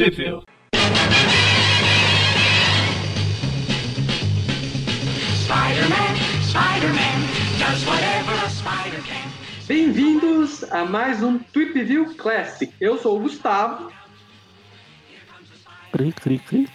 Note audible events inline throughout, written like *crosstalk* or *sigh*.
Trip Spider-Man, Spider-Man, does whatever a spider can. Bem-vindos a mais um Tweep View Classic. Eu sou o Gustavo. Cri, cri, cri.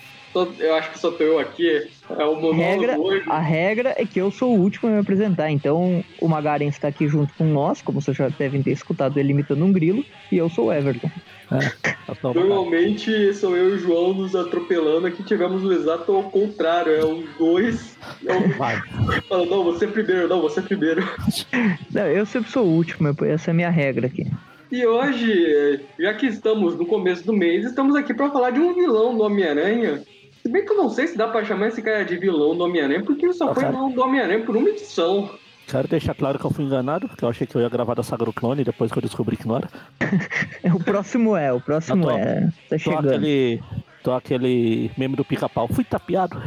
Eu acho que só tô eu aqui. É o monólogo regra, hoje. a regra é que eu sou o último a me apresentar, então o Magaren está aqui junto com nós, como vocês já devem ter escutado ele imitando um grilo, e eu sou o Everton. *laughs* Tá bom, Normalmente sou eu e o João nos atropelando. Aqui tivemos o exato ao contrário. É os dois. É o- Vai. *laughs* Falando, não, você primeiro, não, você primeiro. *laughs* Não, eu sempre sou o último, essa é a minha regra aqui. E hoje, já que estamos no começo do mês, estamos aqui pra falar de um vilão do Homem-Aranha. Se bem que eu não sei se dá pra chamar esse cara de vilão do Homem-Aranha, porque ele só Ah, foi cara. vilão do Homem-Aranha por uma edição. Quero deixar claro que eu fui enganado, porque eu achei que eu ia gravar da saga do clone depois que eu descobri que não era. *laughs* O próximo é, o próximo tô- é. Tá Tô chegando. aquele. Tô aquele meme do pica-pau. Fui tapeado.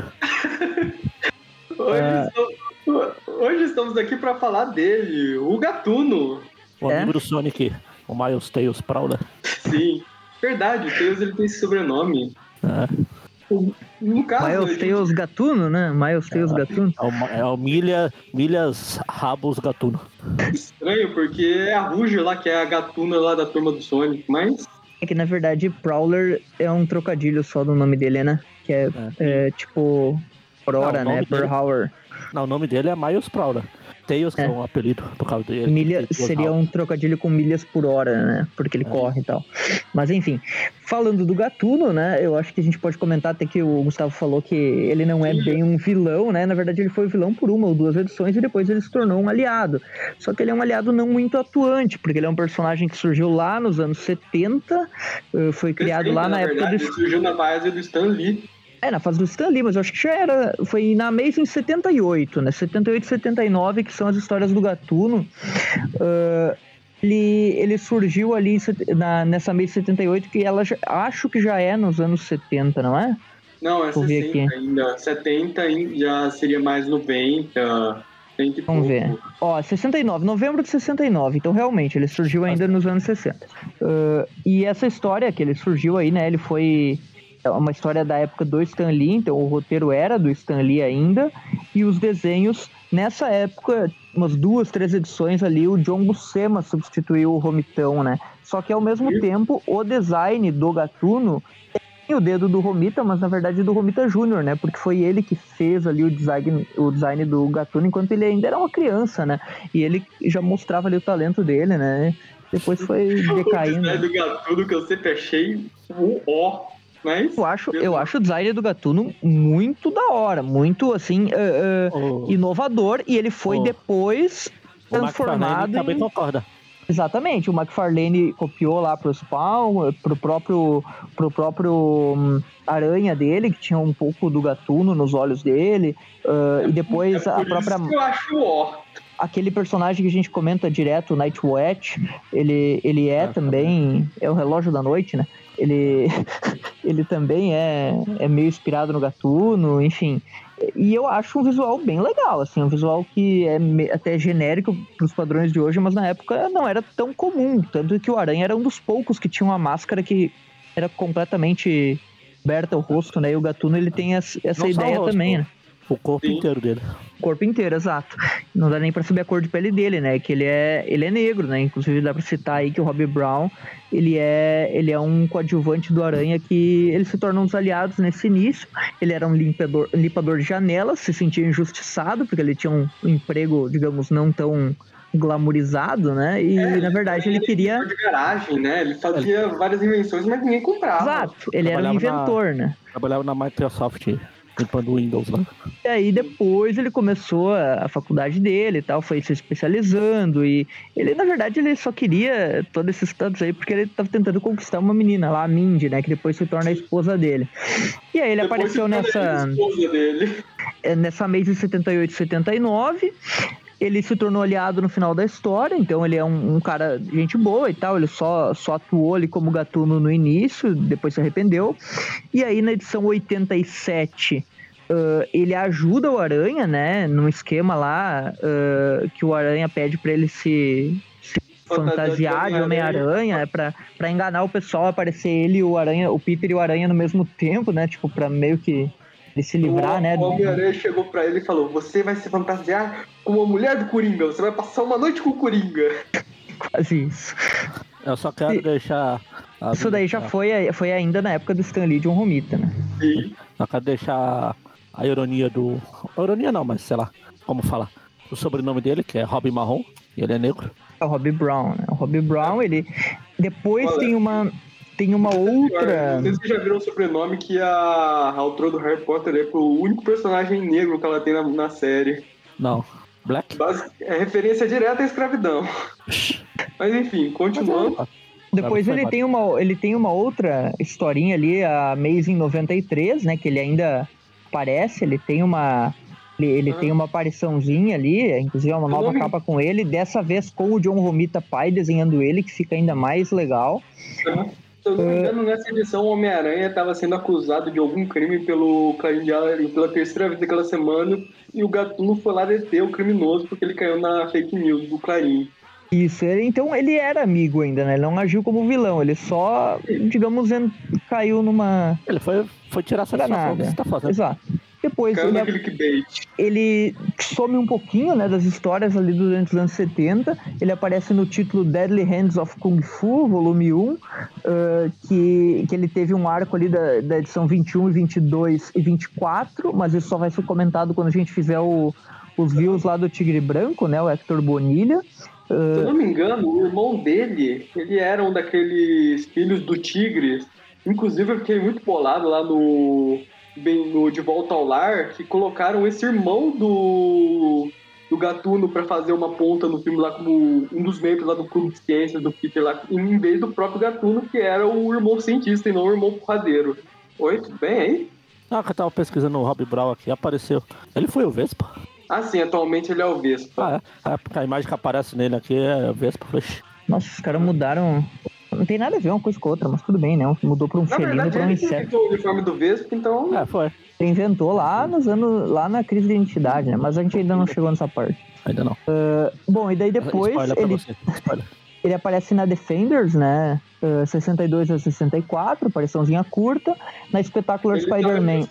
Hoje, Ah. estamos, hoje estamos aqui pra falar dele, o Gatuno. O É? amigo do Sonic, o Miles Tails Prowler. Sim, verdade, o Tails ele tem esse sobrenome. É, O- No caso, Miles gente- Tails Gatuno, né? Miles Tails Gatuno. é, o, Ma- é o Milha, Milhas Rabos Gatuno. estranho, porque é a Ruge lá, que é a gatuna lá da turma do Sonic, mas É que na verdade Prowler é um trocadilho só do nome dele, né? Que é, é, tipo. Por hora, né? Per hour. Não, o nome dele é Miles Prowler. Tails, que é, É. um apelido por causa dele. Milha seria um trocadilho com milhas por hora, né? Porque ele É. corre e tal. Mas enfim, falando do Gatuno, né? Eu acho que a gente pode comentar até que o Gustavo falou que ele não é Sim. bem um vilão, né? Na verdade, ele foi vilão por uma ou duas edições e depois ele se tornou um aliado. Só que ele é um aliado não muito atuante, porque ele é um personagem que surgiu lá nos anos 70, eh, foi criado lá na, época verdade, do ele surgiu na base do Stan Lee. É, na fase do Stan Lee, mas eu acho que já era. Foi na Amazing 78, né? 78 e 79, que são as histórias do Gatuno. Ah, ele, ele surgiu ali em na, nessa Amazing 78, que ela já- acho que já é nos anos 70, não é? Não, é Vou ver 60 ainda. 70 ainda já seria mais 90. 100 e Vamos ver. Ó, 69, novembro de 69. Então, realmente, ele surgiu ainda nos anos 60. Ah, e essa história que ele surgiu aí, né? Ele foi é uma história da época do Stan Lee, então o roteiro era do Stan Lee ainda. E os desenhos, nessa época, umas duas, três edições ali, o John Buscema substituiu o Romitão, né? Só que ao mesmo Sim. tempo, o design do Gatuno tem o dedo do Romita, mas na verdade do Romita Júnior, né? Porque foi ele que fez ali o design, o design do Gatuno enquanto ele ainda era uma criança, né? E ele já mostrava ali o talento dele, né? Depois foi *laughs* O decaindo. design do Gatuno que eu sempre achei um ó. Mas. Eu acho, eu acho o design do Gatuno muito da hora, muito assim, eh, eh, O, inovador, e ele foi Oh. depois o McFarlane transformado também em... concorda. Exatamente, o McFarlane copiou lá pro Spawn, pro próprio, pro próprio hum, Aranha dele, que tinha um pouco do gatuno nos olhos dele, ah, e depois é a própria eu acho ó. aquele personagem que a gente comenta direto, o Nightwatch, ele, ele é Ah, também. É o relógio da noite, né? Ele, *laughs* ele também é, é meio inspirado no gatuno, enfim. E eu acho um visual bem legal, assim, um visual que é até genérico pros padrões de hoje, mas na época não era tão comum. Tanto que o Aranha era um dos poucos que tinha uma máscara que era completamente aberta o rosto, né? E o gatuno ele tem essa, essa ideia também, né? O corpo Sim. inteiro dele. O corpo inteiro, exato. Não dá nem pra saber a cor de pele dele, né? Que ele é, ele é negro, né? Inclusive dá pra citar aí que o Robbie Brown, ele é, ele é um coadjuvante do Aranha que ele se torna um dos aliados nesse início. Ele era um limpador, limpador de janelas, se sentia injustiçado porque ele tinha um emprego, digamos, não tão glamourizado, né? E É, na verdade ele queria de garagem, né? Ele fazia várias invenções, mas ninguém comprava. Exato, ele era um Trabalhava na- inventor, né? Trabalhava na Microsoft limpando o Windows lá. E aí depois ele começou a, a faculdade dele e tal, foi se especializando e ele, na verdade, ele só queria todos esses status aí porque ele tava tentando conquistar uma menina lá, a Mindy, né, que depois se torna a esposa dele. E aí ele Depois apareceu nessa, a esposa dele. é, nessa mês de 78 e 79. Ele se tornou aliado no final da história, então ele é um, um cara de gente boa e tal. Ele só, só atuou ali como gatuno no início, depois se arrependeu. E aí na edição 87, ah, ele ajuda o Aranha, né? Num esquema lá ah, que o Aranha pede pra ele se, se fantasiar de Homem-Aranha, é pra, pra enganar o pessoal, aparecer ele e o Aranha, o Peter e o Aranha no mesmo tempo, né? Tipo, pra meio que ele se livrar, o, né? O Homem-Aranha chegou pra ele e falou: Você vai se fantasiar como a mulher do Coringa, você vai passar uma noite com o Coringa. Quase isso. Eu só quero E- deixar. a- Isso daí já foi, foi ainda na época do Stan Lee de um Romita, né? Sim. Só quero deixar a ironia do. A ironia não, mas sei lá, como falar. O sobrenome dele, que é Robin Marrom, e ele é negro. É o Robbie Brown, né? O Robbie Brown, ele. Depois Olha. tem uma. Tem uma outra. Não sei se vocês já viram o sobrenome que a, a autora do Harry Potter é o único personagem negro que ela tem na, na série. Não. Black? Basi- É referência direta à escravidão. Mas enfim, continuando. Depois Foi ele tem, uma, ele tem uma outra historinha ali, a Amazing 93, né? Que ele ainda aparece, ele tem uma. Ele, ele Ah. tem uma apariçãozinha ali, inclusive é uma nova não me- capa com ele, dessa vez com o John Romita pai desenhando ele, que fica ainda mais legal. Se eu não me engano, nessa edição, o Homem-Aranha estava sendo acusado de algum crime pelo Diário pela terceira vez daquela semana. E o Gatuno foi lá deter o criminoso porque ele caiu na fake news do Clarim. Isso, ele, então ele era amigo ainda, né? Ele não agiu como vilão, ele só, digamos, caiu numa. Ele foi, foi tirar a satisfação do que você tá fazendo. Exato. Depois Caiu ele, no clickbait. ele some um pouquinho né, das histórias ali durante os anos 70. Ele aparece no título Deadly Hands of Kung Fu, volume 1, ah, que, que ele teve um arco ali da, da edição 21, 22 e 24, mas isso só vai ser comentado quando a gente fizer o- os views lá do Tigre Branco, né, o Hector Bonilha. Se eu não me engano, o irmão dele, ele era um daqueles filhos do Tigre. Inclusive, eu fiquei muito bolado lá no, bem, no De Volta ao Lar, que colocaram esse irmão do, do Gatuno pra fazer uma ponta no filme lá como um dos membros lá do Clube de Ciências do Peter lá, em vez do próprio Gatuno, que era o irmão cientista e não o irmão porradeiro. Oi, tudo bem aí? Ah, que eu tava pesquisando o Rob Brown aqui, apareceu. Ele foi o Vespa? Ah, sim, atualmente ele é o Vespa. Ah, é. É, porque a imagem que aparece nele aqui é o Vespa. Falei, "Ixi, Nossa, os caras mudaram. Não tem nada a ver uma coisa com a outra, mas tudo bem, né? Mudou pra um Na felino e pra um inseto. inventou o uniforme do Vespa, então... É, foi. Ele inventou lá nos anos. lá na crise de identidade, né? Mas a gente ainda não chegou nessa parte. Ainda não. Bom, e daí depois ele, ele aparece na Defenders, né? Uh, 62 a 64, apariçãozinha curta. Na Espetacular Spider-Man.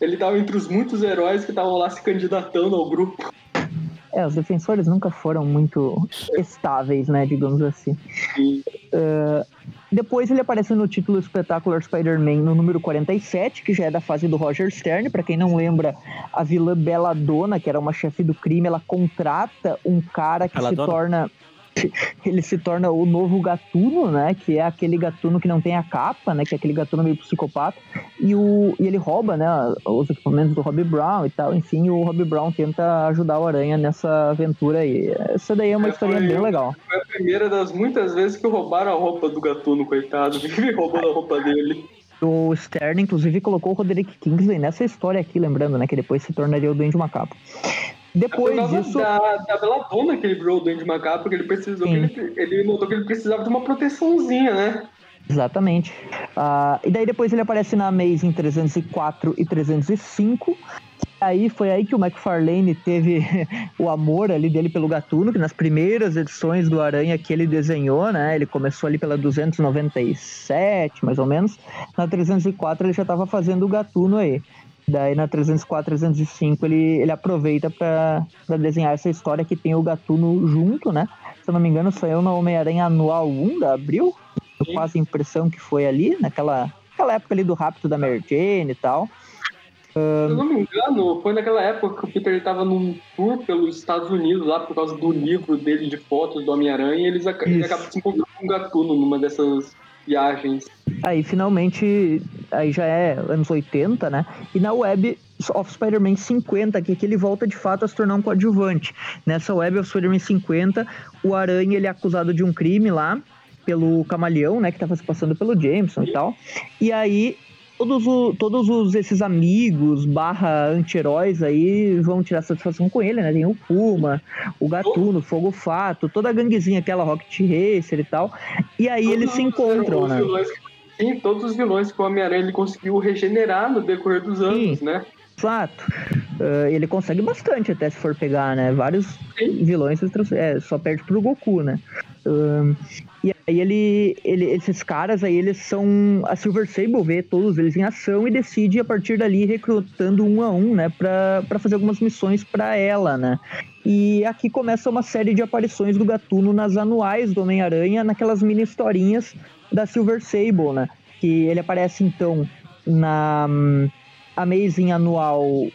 Ele tava entre os muitos heróis que estavam lá se candidatando ao grupo. É, os defensores nunca foram muito estáveis, né? Digamos assim. E Depois ele aparece no título Espetacular Spider-Man no número 47, que já é da fase do Roger Stern. Pra quem não lembra, a vilã Belladonna, que era uma chefe do crime, ela contrata um cara que se Belladonna? torna. *laughs* Ele se torna o novo gatuno, né? Que é aquele gatuno que não tem a capa, né? Que é aquele gatuno meio psicopata. E, o, e ele rouba, né? Os equipamentos do Robbie Brown e tal. Enfim, o Robbie Brown tenta ajudar o Aranha nessa aventura aí. Essa daí é uma É, historinha foi bem legal. foi a primeira das muitas vezes que roubaram a roupa do gatuno, coitado. *laughs* Vive roubando a roupa dele. O Stern, inclusive, colocou o Roderick Kingsley nessa história aqui, lembrando, né? Que depois se tornaria o Duende Macaco. Depois disso. da, da Belladonna que ele virou o Duende Macaco, porque ele precisou, ele, ele notou que ele precisava de uma proteçãozinha, né? Exatamente. Ah, e daí depois ele aparece na Amazing 304 e 305. Aí foi aí que o McFarlane teve *laughs* o amor ali dele pelo Gatuno, que nas primeiras edições do Aranha que ele desenhou, né? Ele começou ali pela 297, mais ou menos. Na 304 ele já estava fazendo o Gatuno aí. Daí na 304, 305 ele, ele aproveita para desenhar essa história que tem o Gatuno junto, né? Se eu não me engano, saiu na Homem-Aranha Anual 1 da Abril. Eu Sim. quase a impressão que foi ali, naquela, naquela época ali do rapto da Mary Jane e tal. Se eu não me engano, foi naquela época que o Peter estava num tour pelos Estados Unidos, lá por causa do livro dele de fotos do Homem-Aranha, e eles aca- ele Isso. acaba se encontrando com o Gatuno numa dessas viagens. Aí finalmente, aí já é anos 80, né? E na Web of Spider-Man 50, que aqui ele volta de fato a se tornar um coadjuvante. Nessa Web of Spider-Man 50, o Aranha ele é acusado de um crime lá pelo Camaleão, né? Que tava se passando pelo Jameson e tal. E aí todos, o- todos os, esses amigos barra anti-heróis aí vão tirar satisfação com ele, né? Tem o Puma, o Gatuno, Fogo Fato, toda a ganguezinha, aquela Rocket Racer e tal. E aí eles Todos se os- encontram, né? vilões Sim, todos os vilões que o Homem-Aranha conseguiu regenerar no decorrer dos anos, né? Exato. Uh, ele consegue bastante até se for pegar, né? Vários vilões é, só perde pro Goku, né? Uh, e aí ele, ele, esses caras aí, eles são. A Silver Sable vê todos eles em ação e decide a partir dali recrutando um a um, né? Pra fazer algumas missões para ela, né? E aqui começa uma série de aparições do Gatuno nas anuais do Homem-Aranha, naquelas mini historinhas da Silver Sable, né? Que ele aparece então na hum, Amazing Anual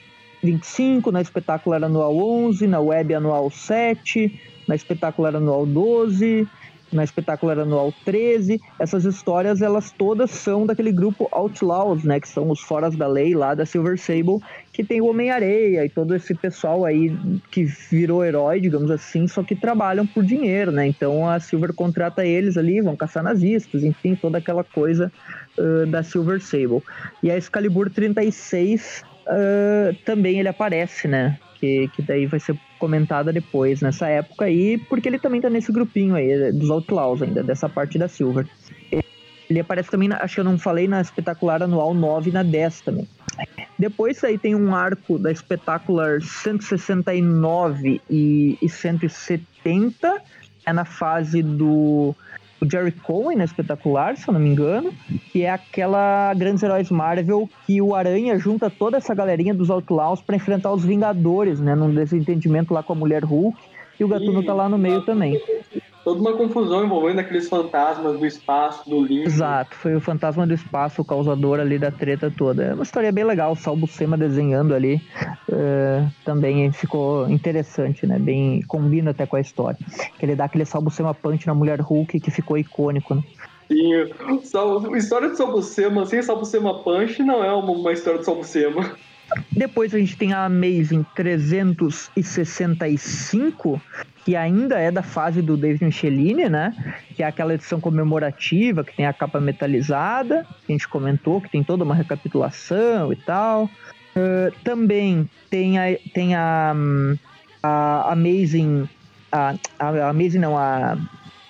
25, na Espetacular Anual 11, na Web Anual 7, na Espetacular Anual 12, na Espetacular Anual 13. Essas histórias, elas todas são daquele grupo Outlaws, né? Que são os foras da lei lá da Silver Sable, que tem o Homem-Areia e todo esse pessoal aí que virou herói, digamos assim, só que trabalham por dinheiro, né? Então a Silver contrata eles ali, vão caçar nazistas, enfim, toda aquela coisa uh, da Silver Sable. E a Excalibur 36 uh, também ele aparece, né? Que, que daí vai ser comentada depois, nessa época aí, porque ele também tá nesse grupinho aí, dos Outlaws ainda, dessa parte da Silver. Ele aparece também, acho que eu não falei, na Espetacular Anual 9 e na 10 também. Depois aí tem um arco da Espetacular 169 e, e 170, é na fase do o Jerry Cohen, né, espetacular, se eu não me engano, que é aquela Grandes Heróis Marvel que o Aranha junta toda essa galerinha dos Outlaws para enfrentar os Vingadores, né, num desentendimento lá com a Mulher Hulk, e o Gatuno e... tá lá no meio também toda uma confusão envolvendo aqueles fantasmas do espaço, do limbo. Exato, foi o fantasma do espaço o causador ali da treta toda. É uma história bem legal, o Sal Buscema desenhando ali uh, também ficou interessante, né? Bem, combina até com a história. Que ele dá aquele Sal Buscema punch na Mulher Hulk que ficou icônico, né? Sim, a história de Salbucema sem Salbucema Punch não é uma, uma história de Salbucema. Depois a gente tem a Amazing 365, que ainda é da fase do David Michelini, né? Que é aquela edição comemorativa, que tem a capa metalizada, que a gente comentou, que tem toda uma recapitulação e tal. Uh, também tem a, tem a, a Amazing. A, a Amazing não, a.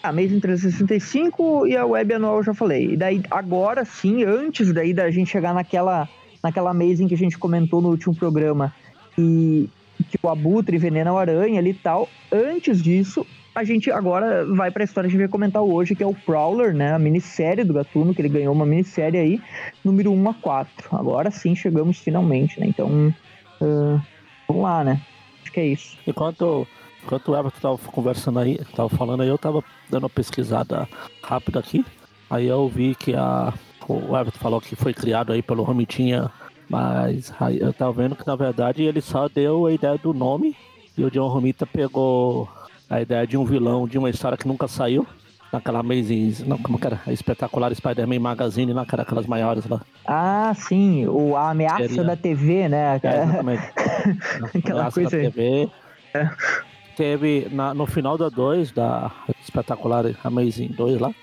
A Amazing 365 e a Web Anual eu já falei. E daí, agora sim, antes daí da gente chegar naquela, naquela Amazing que a gente comentou no último programa, e que o Abutre envenena o aranha ali e tal. Antes disso, a gente agora vai para a história que a gente vai comentar hoje, que é o Prowler, né? A minissérie do Gatuno, que ele ganhou uma minissérie aí, número 1 a 4. Agora sim chegamos finalmente, né? Então, uh, vamos lá, né? Acho que é isso. Enquanto, enquanto o Everton tava conversando aí, tava falando aí, eu tava dando uma pesquisada rápida aqui. Aí eu vi que a, o Everton falou que foi criado aí pelo Romitinha mas aí eu tava vendo que na verdade ele só deu a ideia do nome e o John Romita pegou a ideia de um vilão de uma história que nunca saiu. Naquela Amazing, não, como que era? A espetacular Spider-Man Magazine lá, que era aquelas maiores lá. Ah, sim, o, a ameaça Seria... da TV, né? É, exatamente. *laughs* Aquela ameaça coisa. Da TV. É. Teve na, no final da 2, da espetacular Amazing 2 lá,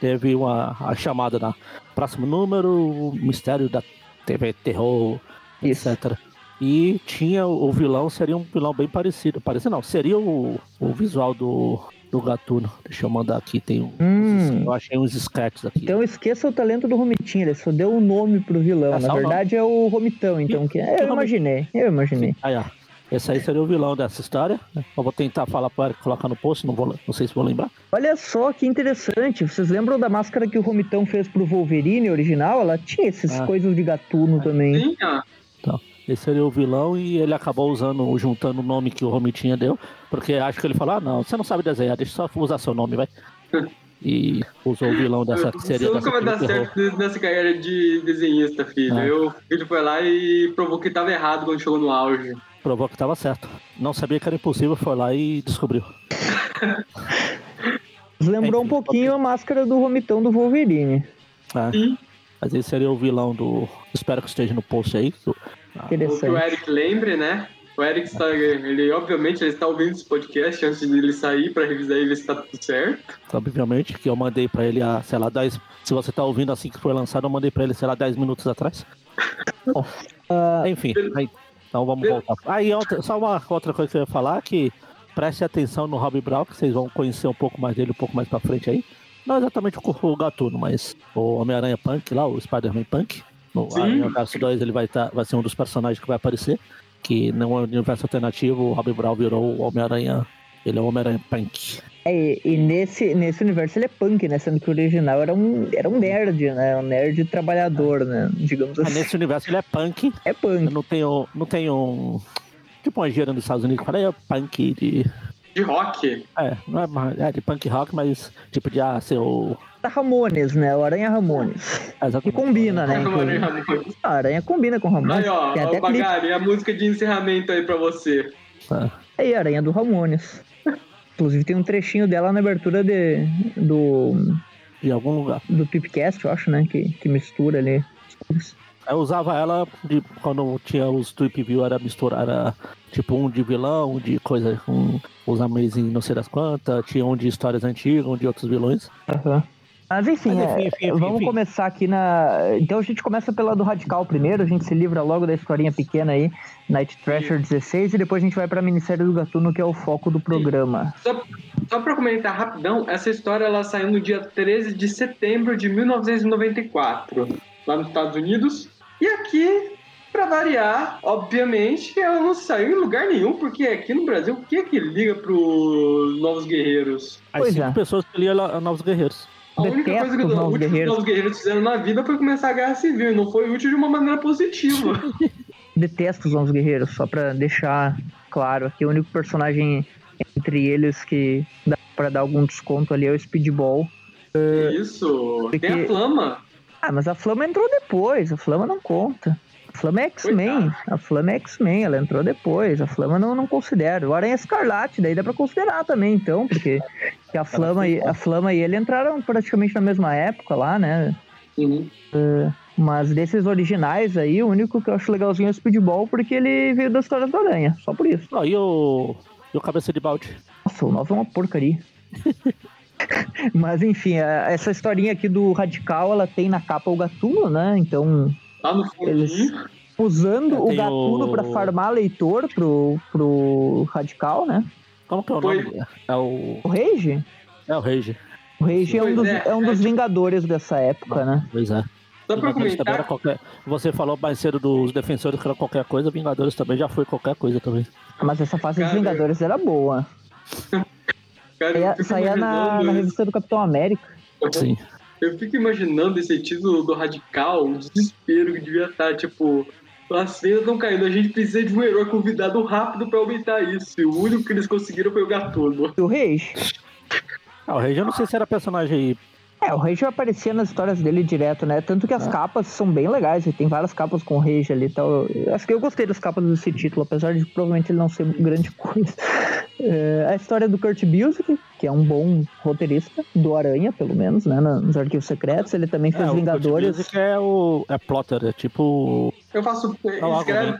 teve uma a chamada na próximo número, o mistério da TV terror, Isso. etc. E tinha o vilão, seria um vilão bem parecido. Parecido não, seria o, o visual do, do Gatuno. Deixa eu mandar aqui, tem um. Hum. Eu achei uns sketches aqui. Então esqueça o talento do Romitinho, ele só deu o um nome pro vilão. É Na verdade é o Romitão, então. Que... É, eu imaginei, eu imaginei. Aí, ó. Esse aí seria o vilão dessa história. Eu vou tentar falar para colocar no post, não, vou, não sei se vou lembrar. Olha só que interessante. Vocês lembram da máscara que o Romitão fez pro Wolverine original? Ela tinha essas ah. coisas de gatuno também. Sim, Então, esse seria o vilão e ele acabou usando, juntando o nome que o Romitinha deu, porque acho que ele falou: ah, não, você não sabe desenhar, deixa só usar seu nome, vai. *laughs* e usou o vilão dessa série. Você nunca vai dar certo nessa carreira de desenhista, filho. Ah. Eu, ele foi lá e provou que estava errado quando chegou no auge provou que estava certo. Não sabia que era impossível, foi lá e descobriu. *laughs* Lembrou Enfim, um pouquinho a máscara do vomitão do Wolverine. É. Mas esse seria o vilão do. Espero que esteja no post aí. Ah. Que o Eric lembre, né? O Eric está, ele obviamente ele está ouvindo esse podcast antes dele sair para revisar e ver se está tudo certo. Obviamente que eu mandei para ele há, sei lá, 10. Se você está ouvindo assim que foi lançado, eu mandei para ele, sei lá, 10 minutos atrás. Bom, *laughs* uh, enfim, aí, então vamos voltar. Aí, outra, só uma outra coisa que eu ia falar, que preste atenção no Rob Brown, que vocês vão conhecer um pouco mais dele um pouco mais pra frente aí. Não exatamente o, o Gatuno, mas o Homem-Aranha Punk lá, o Spider-Man Punk. No universo 2 ele vai, tá, vai ser um dos personagens que vai aparecer. Que no universo alternativo, o Robin Brown virou o Homem-Aranha. Ele é o Homem-Aranha Punk. É, e nesse, nesse universo ele é punk, né? Sendo que o original era um, era um nerd, né? Um nerd trabalhador, né? Digamos assim. nesse universo ele é punk. É punk. Não tenho, não tenho um. Tipo uma gíria nos Estados Unidos que fala, é punk de. De rock? É, não é, é de punk rock, mas tipo de ah, ser o. Ramones, né? O Aranha Ramones. É, que combina, né? *laughs* A Aranha combina com Ramones. Aí, ó, ó Bagari, a música de encerramento aí pra você. É. Aí, Aranha do Ramones. Inclusive tem um trechinho dela na abertura de, do. De algum lugar. Do Pipcast, eu acho, né? Que, que mistura ali. Eu usava ela de, quando tinha os Trip View, era misturar, era tipo um de vilão, um de coisa, um, os Amazing não sei das quantas, tinha um de histórias antigas, um de outros vilões. Uhum. Mas enfim, Mas, enfim, é, enfim, enfim vamos enfim. começar aqui na. Então a gente começa pela do Radical primeiro, a gente se livra logo da historinha pequena aí, Night Thrasher 16, e depois a gente vai pra minissérie do Gatuno, que é o foco do programa. Só, só pra comentar rapidão, essa história ela saiu no dia 13 de setembro de 1994, lá nos Estados Unidos. E aqui, pra variar, obviamente, ela não saiu em lugar nenhum, porque aqui no Brasil, o que é que liga pros Novos Guerreiros? As pois cinco é. pessoas que liam Novos Guerreiros. A única coisa que os novos guerreiros. os guerreiros fizeram na vida foi começar a guerra civil, e não foi útil de uma maneira positiva. *laughs* Detesto os novos guerreiros, só pra deixar claro aqui, o único personagem entre eles que dá pra dar algum desconto ali é o Speedball. Isso, porque... tem a Flama. Ah, mas a Flama entrou depois, a Flama não conta. A Flama é X-Men. A Flama é X-Men, ela entrou depois. A Flama não, não considero. O Aranha é Escarlate, daí dá pra considerar também, então, porque a Flama, e, a Flama e ele entraram praticamente na mesma época lá, né? Uhum. Uh, mas desses originais aí, o único que eu acho legalzinho é o Speedball, porque ele veio da história do Aranha, só por isso. Ah, e o. E o Cabeça de Balde? Nossa, o novo é uma porcaria. *laughs* Mas enfim, essa historinha aqui do Radical, ela tem na capa o Gatuno, né? Então Lá no Eles usando o gatuno o... para farmar leitor pro, pro Radical, né? Como que é o nome? É o... O Rage? É o Rage. O Rage é um, dos, é, é um dos é Vingadores dessa época, né? Pois é. Só pra comentar... Qualquer... Você falou mais cedo dos defensores que era qualquer coisa, Vingadores também já foi qualquer coisa também. Mas essa fase Cara... dos Vingadores era boa. *laughs* Cara, saía, saía na, na revista do Capitão América. Sim. Eu fico imaginando esse título do Radical, o desespero que devia estar, tipo, as feiras estão caindo, a gente precisa de um herói convidado rápido pra aumentar isso. E o único que eles conseguiram foi o Gatuno. O Reis? Ah, o Reis eu não sei se era personagem é, o Rage aparecer nas histórias dele direto, né? Tanto que as é. capas são bem legais, tem várias capas com o Rage ali e tal. Acho que eu gostei das capas desse título, apesar de provavelmente ele não ser grande coisa. É, a história do Kurt Busiek, que é um bom roteirista, do Aranha, pelo menos, né? Nos Arquivos Secretos. Ele também fez é, Vingadores. O Kurt é o. É plotter, é tipo. Eu faço. Escreve,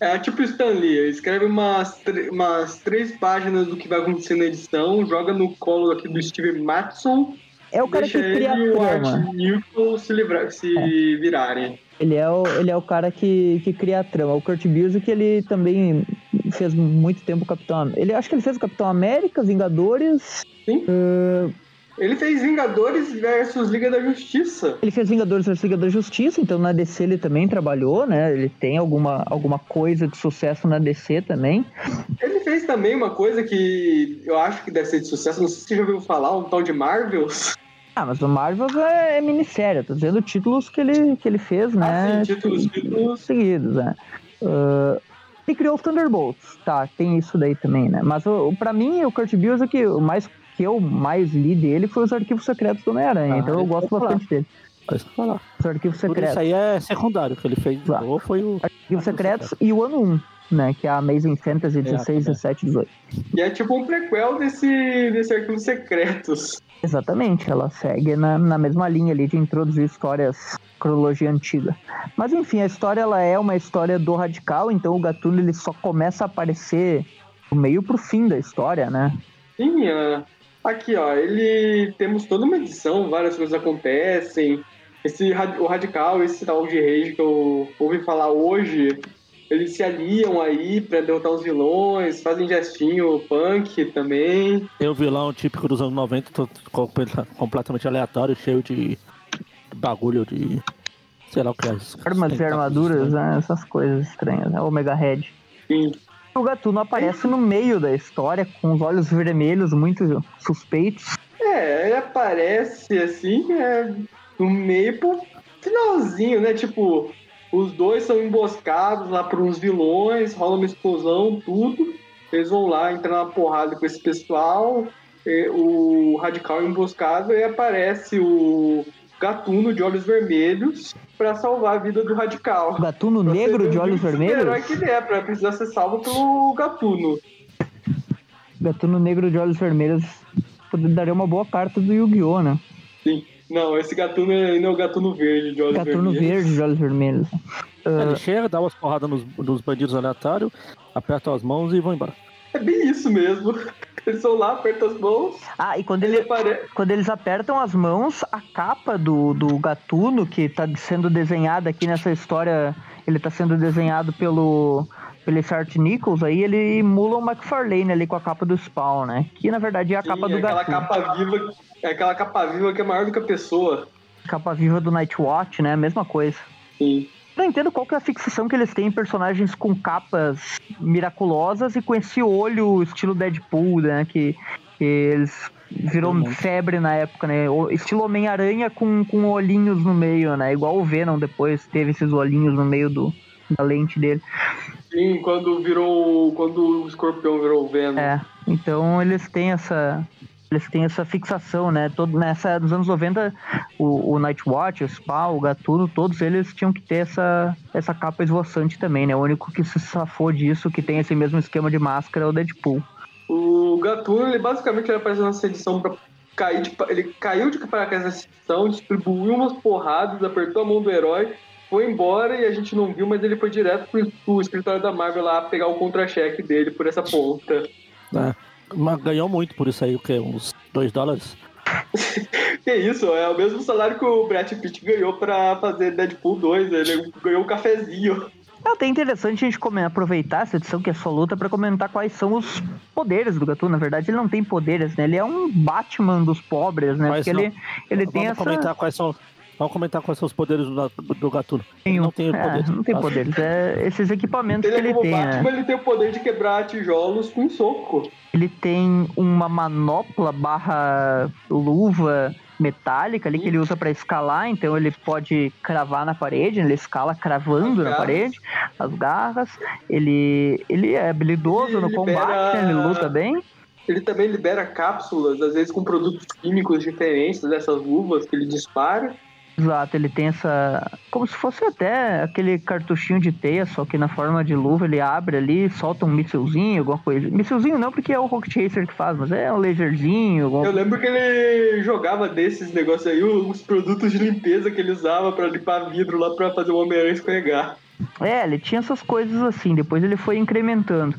é tipo Stan Lee, escreve umas, umas três páginas do que vai acontecer na edição, joga no colo aqui do Steve Matson é o cara que cria a trama. Newton se, livrar, se é. virarem. Ele é, o, ele é o cara que, que cria a trama. O Kurt que ele também fez muito tempo o Capitão Ele acho que ele fez o Capitão América, Vingadores. Sim. Uh, ele fez Vingadores versus Liga da Justiça. Ele fez Vingadores versus Liga da Justiça, então na DC ele também trabalhou, né? Ele tem alguma, alguma coisa de sucesso na DC também. Ele fez também uma coisa que eu acho que deve ser de sucesso, não sei se você já ouviu falar, um tal de Marvels. Ah, mas o Marvel é, é minissérie, tô dizendo títulos que ele, que ele fez, né? Ah, sim, títulos, títulos. Seguidos, né? Uh, ele criou os Thunderbolts, tá, tem isso daí também, né? Mas o, pra mim, o Kurt Busiek, o mais que eu mais li dele foi os Arquivos Secretos do Homem-Aranha, ah, então eu gosto bastante dele. Os Arquivos Secretos. Isso aí é secundário, que ele fez. Ou foi o. Arquivos Secretos e o ano 1 né? Que é a Amazing Fantasy 16, é, 17, 18. E é tipo um prequel desse, desse Arquivos Secretos. Exatamente, ela segue na, na mesma linha ali de introduzir histórias cronologia antiga. Mas enfim, a história ela é uma história do radical, então o Gatuno ele só começa a aparecer do meio pro fim da história, né? Sim, uh, aqui ó, ele temos toda uma edição, várias coisas acontecem. Esse o radical, esse tal de rage que eu ouvi falar hoje, eles se aliam aí pra derrotar os vilões, fazem gestinho punk também. Tem o vilão típico dos anos 90, completamente aleatório, cheio de bagulho de sei lá o que é. Armas e armaduras, né? Essas coisas estranhas, né? Omega Red. Sim. O Gatuno aparece no meio da história, com os olhos vermelhos muito suspeitos. É, ele aparece assim, é, no meio pro finalzinho, né? Tipo, os dois são emboscados lá por uns vilões, rola uma explosão, tudo. Eles vão lá entrar na porrada com esse pessoal. o radical é emboscado e aparece o gatuno de olhos vermelhos para salvar a vida do radical. Gatuno negro de olhos vermelhos? Herói que ele é, pra precisar ser salvo pelo gatuno. Gatuno negro de olhos vermelhos daria uma boa carta do Yu-Gi-Oh, né? Sim. Não, esse gatuno é, não é o gatuno verde de olhos gatuno vermelhos. Gatuno verde de olhos vermelhos. Uh... Ele chega, dá umas porradas nos, nos bandidos aleatórios, aperta as mãos e vão embora. É bem isso mesmo. *laughs* Eles vão lá, apertam as mãos. Ah, e quando, ele, apare... quando eles apertam as mãos, a capa do, do gatuno, que está sendo desenhada aqui nessa história, ele está sendo desenhado pelo pelo Art Nichols, aí ele emula o McFarlane ali com a capa do Spawn, né? Que na verdade é a Sim, capa do é aquela capa viva, é aquela capa viva que é maior do que a pessoa. Capa viva do Nightwatch, né? Mesma coisa. Sim. Não entendo qual que é a fixação que eles têm em personagens com capas miraculosas e com esse olho estilo Deadpool, né? Que, que eles virou febre na época, né? O estilo Homem-Aranha com, com olhinhos no meio, né? Igual o Venom depois teve esses olhinhos no meio do, da lente dele. Sim, quando virou. Quando o escorpião virou o Venom. É, então eles têm essa. Eles têm essa fixação, né? Todo, nessa, nos anos 90, o, o Nightwatch, o Spawn, o Gatuno, todos eles tinham que ter essa, essa capa esvoaçante também, né? O único que se safou disso, que tem esse mesmo esquema de máscara, é o Deadpool. O Gatuno, ele basicamente ele apareceu nessa edição pra cair de, ele caiu de paraquedas nessa edição, distribuiu umas porradas, apertou a mão do herói foi embora e a gente não viu, mas ele foi direto pro, pro escritório da Marvel lá pegar o contra-cheque dele por essa ponta. É, mas ganhou muito por isso aí, o quê? Uns 2 dólares? *laughs* que isso, é o mesmo salário que o Brad Pitt ganhou pra fazer Deadpool 2, ele ganhou um cafezinho. É até interessante a gente aproveitar essa edição que é só luta para comentar quais são os poderes do Gatu. Na verdade, ele não tem poderes, né? Ele é um Batman dos pobres, né? Porque ele, ele tem essa... comentar quais são Vamos comentar quais são os poderes do, do Gatuno. Não tem é, poderes. Não tem poderes. É esses equipamentos ele que ele tem. Batman, né? ele tem o poder de quebrar tijolos com um soco. Ele tem uma manopla barra luva metálica ali que ele usa para escalar, então ele pode cravar na parede, ele escala cravando na parede as garras. Ele, ele é habilidoso ele no libera... combate, ele luta bem. Ele também libera cápsulas, às vezes com produtos químicos diferentes dessas luvas que ele dispara. Exato, ele tem essa. Como se fosse até aquele cartuchinho de teia, só que na forma de luva ele abre ali, solta um missilzinho, alguma coisa. Missilzinho não, porque é o Rocket que faz, mas é um laserzinho. Alguma... Eu lembro que ele jogava desses negócios aí, os produtos de limpeza que ele usava para limpar vidro lá para fazer o Homem-Aranha escorregar. É, ele tinha essas coisas assim, depois ele foi incrementando.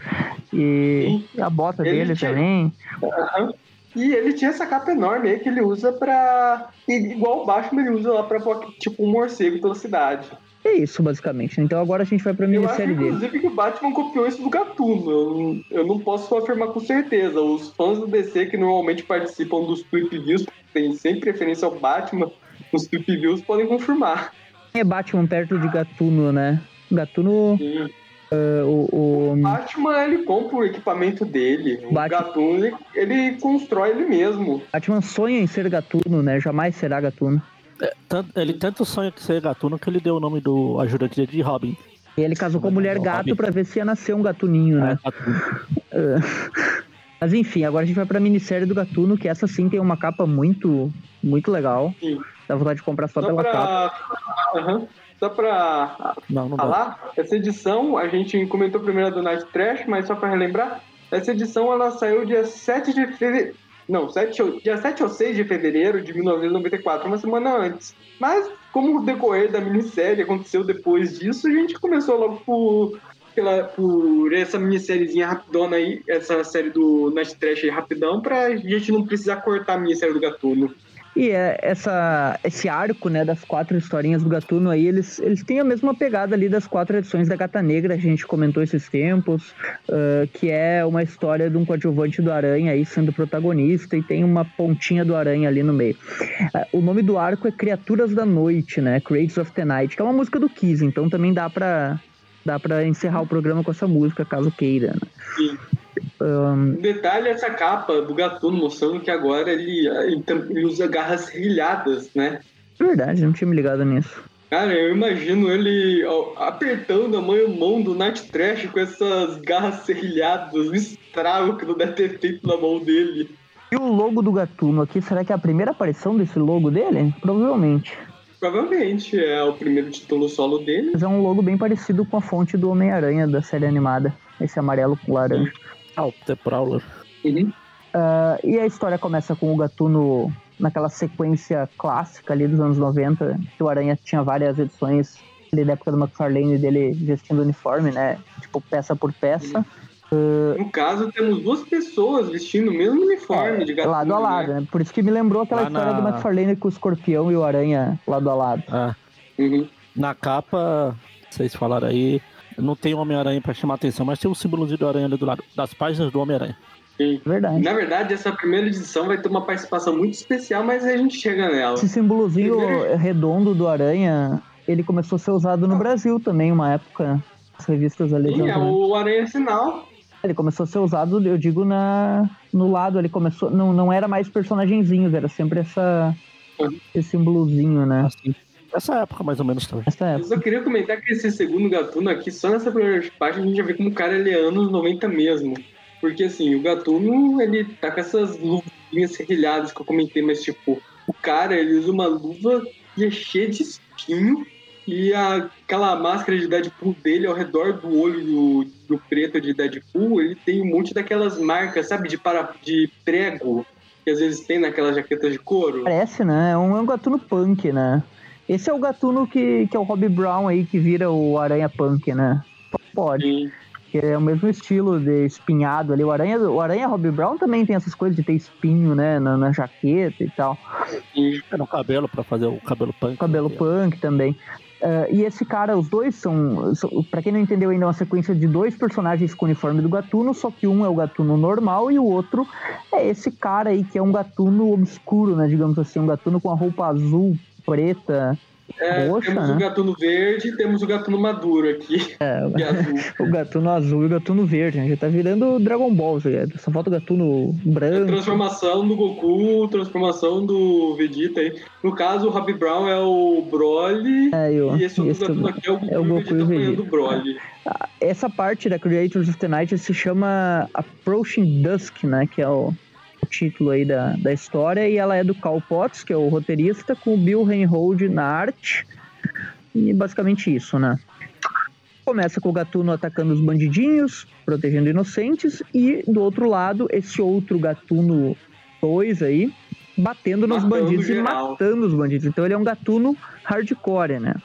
E Sim. a bota ele dele tinha... também. Uhum. E ele tinha essa capa enorme aí que ele usa pra. Igual o Batman, ele usa lá pra tipo um morcego pela cidade. É isso, basicamente. Então agora a gente vai pra minissérie dele. Inclusive que o Batman copiou isso do Gatuno. Eu não, eu não posso afirmar com certeza. Os fãs do DC que normalmente participam dos Tweep Views, tem sempre preferência ao Batman, os Tweep Views podem confirmar. É Batman perto de Gatuno, né? Gatuno. Sim. Uh, o, o... Batman ele compra o equipamento dele. O Batman... Gatuno ele, ele, constrói ele mesmo. Batman sonha em ser Gatuno, né? Jamais será Gatuno. É, tanto, ele tanto sonha em ser Gatuno que ele deu o nome do ajudante dele de Robin. E ele casou com a mulher gato para ver se ia nascer um gatuninho, né? É, *laughs* Mas enfim, agora a gente vai pra minissérie do Gatuno, que essa sim tem uma capa muito, muito legal. Sim. Dá vontade de comprar só, só pela pra... capa. Uhum. Só não falar, essa edição, a gente comentou primeiro a do Night Trash, mas só pra relembrar, essa edição ela saiu dia 7 de fevereiro. Não, 7, dia 7 ou 6 de fevereiro de 1994, uma semana antes. Mas, como o decorrer da minissérie aconteceu depois disso, a gente começou logo por, pela, por essa minissériezinha rapidona aí, essa série do Night Trash aí rapidão, pra gente não precisar cortar a minissérie do Gatuno. E é essa, esse arco, né, das quatro historinhas do Gatuno aí, eles, eles têm a mesma pegada ali das quatro edições da Gata Negra, a gente comentou esses tempos, uh, que é uma história de um coadjuvante do Aranha aí sendo protagonista e tem uma pontinha do Aranha ali no meio. Uh, o nome do arco é Criaturas da Noite, né, Creatures of the Night, que é uma música do Kiss, então também dá pra, dá encerrar o programa com essa música, caso queira, né? Sim. Um... Detalhe essa capa do Gatuno mostrando que agora ele, ele usa garras rilhadas, né? Verdade, não tinha me ligado nisso. Cara, eu imagino ele apertando a mão do Night Trash com essas garras serrilhadas, o estrago que não deve ter feito na mão dele. E o logo do Gatuno aqui, será que é a primeira aparição desse logo dele? Provavelmente. Provavelmente, é o primeiro título solo dele. Mas é um logo bem parecido com a fonte do Homem-Aranha da série animada. Esse amarelo com laranja. Ah, o The Prowler. Uhum. Uh, e a história começa com o Gatuno naquela sequência clássica ali dos anos 90, que o Aranha tinha várias edições ali da época do McFarlane dele vestindo uniforme, né? Tipo, peça por peça. Uh, no caso, temos duas pessoas vestindo o mesmo uniforme é, de Gatuno. Lado a lado, né? né? Por isso que me lembrou aquela Lá história na... do McFarlane com o escorpião e o Aranha lado a lado. Ah. Uhum. Na capa, vocês falaram aí, não tem Homem-Aranha pra chamar atenção, mas tem um símbolozinho do Aranha ali do lado, das páginas do Homem-Aranha. Sim. Verdade. Na verdade, essa primeira edição vai ter uma participação muito especial, mas a gente chega nela. Esse símbolozinho Primeiro... redondo do Aranha, ele começou a ser usado no Brasil também, uma época. As revistas ali. Sim, é o Aranha Sinal. Ele começou a ser usado, eu digo, na, no lado, ele começou. Não, não era mais personagenzinhos, era sempre essa, esse símbolozinho, né? Assim. Essa época, mais ou menos, também. Essa época. Eu só queria comentar que esse segundo Gatuno aqui, só nessa primeira página, a gente já vê como o cara ele é anos 90 mesmo. Porque, assim, o Gatuno, ele tá com essas luvinhas serrilhadas que eu comentei, mas, tipo, o cara, ele usa uma luva que é cheia de espinho e a, aquela máscara de Deadpool dele ao redor do olho do, do preto de Deadpool, ele tem um monte daquelas marcas, sabe, de, para, de prego que às vezes tem naquelas jaquetas de couro. Parece, né? É um, é um gatuno punk, né? Esse é o gatuno que, que é o Rob Brown aí, que vira o Aranha Punk, né? Pode. Sim. Que é o mesmo estilo de espinhado ali. O Aranha, o Aranha Rob Brown também tem essas coisas de ter espinho, né? Na, na jaqueta e tal. E é no cabelo, para fazer o cabelo punk. O cabelo né? punk também. Uh, e esse cara, os dois são, são para quem não entendeu ainda, é uma sequência de dois personagens com o uniforme do Gatuno, só que um é o Gatuno normal e o outro é esse cara aí que é um Gatuno obscuro, né, digamos assim, um Gatuno com a roupa azul preta. É, roxa, temos né? o gatuno verde e temos o gatuno maduro aqui. É, *laughs* *laughs* o gatuno azul e o gatuno verde, né? Já tá virando Dragon Ball, já. só falta o gatuno branco. É transformação do Goku, transformação do Vegeta aí. No caso, o Robbie Brown é o Broly é, eu, e esse outro esse gatuno aqui é o Goku, é o Goku e o Vegeta, Broly. Ah, essa parte da Creators of the Night se chama Approaching Dusk, né? Que é o título aí da, da história, e ela é do Cal Potts, que é o roteirista, com o Bill Reinhold na arte. E basicamente isso, né? Começa com o Gatuno atacando os bandidinhos, protegendo inocentes, e do outro lado, esse outro Gatuno 2 aí, batendo nos matando bandidos geral. e matando os bandidos. Então ele é um Gatuno hardcore, né?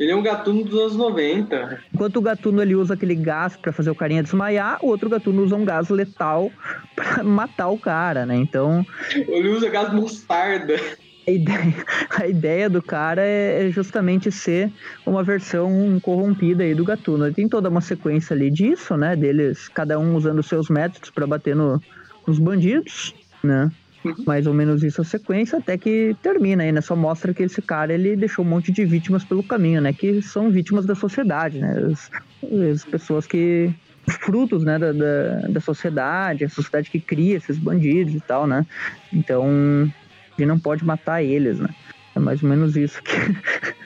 Ele é um gatuno dos anos 90. Enquanto o gatuno ele usa aquele gás para fazer o carinha desmaiar, o outro gatuno usa um gás letal *laughs* para matar o cara, né? Então. Ele usa gás mostarda. A ideia, a ideia do cara é, é justamente ser uma versão corrompida aí do gatuno. Tem toda uma sequência ali disso, né? Deles, cada um usando seus métodos para bater no, nos bandidos, né? Mais ou menos isso a sequência, até que termina aí, né? Só mostra que esse cara, ele deixou um monte de vítimas pelo caminho, né? Que são vítimas da sociedade, né? As, as pessoas que... frutos, né, da, da, da, sociedade, a sociedade que cria esses bandidos e tal, né? Então, a gente não pode matar eles, né? É mais ou menos isso que... *laughs*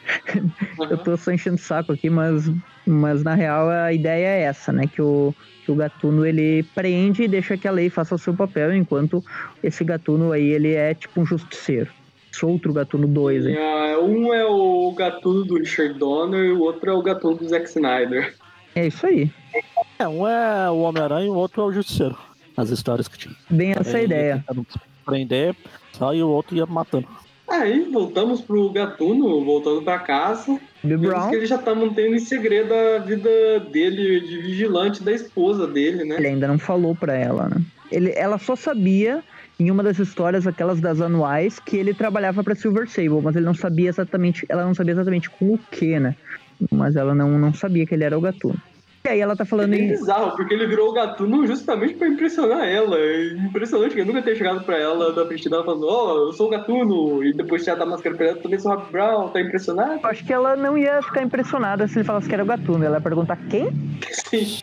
Eu tô só enchendo o saco aqui, mas, mas na real a ideia é essa, né? Que o, que o gatuno ele prende e deixa que a lei faça o seu papel, enquanto esse gatuno aí ele é tipo um justiceiro. Esse outro gatuno 2 aí. É, um é o gatuno do Richard Donner e o outro é o gatuno do Zack Snyder. É isso aí. É, um é o Homem-Aranha e o outro é o Justiceiro. As histórias que tinha. Bem essa aí, ideia. Prender, só e o outro ia matando. Aí voltamos pro Gatuno, voltando para casa. Brown. que ele já tá mantendo em segredo a vida dele de vigilante da esposa dele, né? Ele ainda não falou para ela, né? Ele, ela só sabia em uma das histórias, aquelas das anuais, que ele trabalhava para Silver Sable, mas ele não sabia exatamente, ela não sabia exatamente com o que, né? Mas ela não, não sabia que ele era o Gatuno. E aí ela tá falando é em. bizarro, porque ele virou o gatuno justamente pra impressionar ela. É impressionante que eu nunca ter chegado pra ela da frente dela falando, ó, oh, eu sou o gatuno. E depois tirar da máscara pra ela, também sou o Rob Brown, tá impressionado? Acho que ela não ia ficar impressionada se ele falasse que era o gatuno. Ela ia perguntar quem? Sim.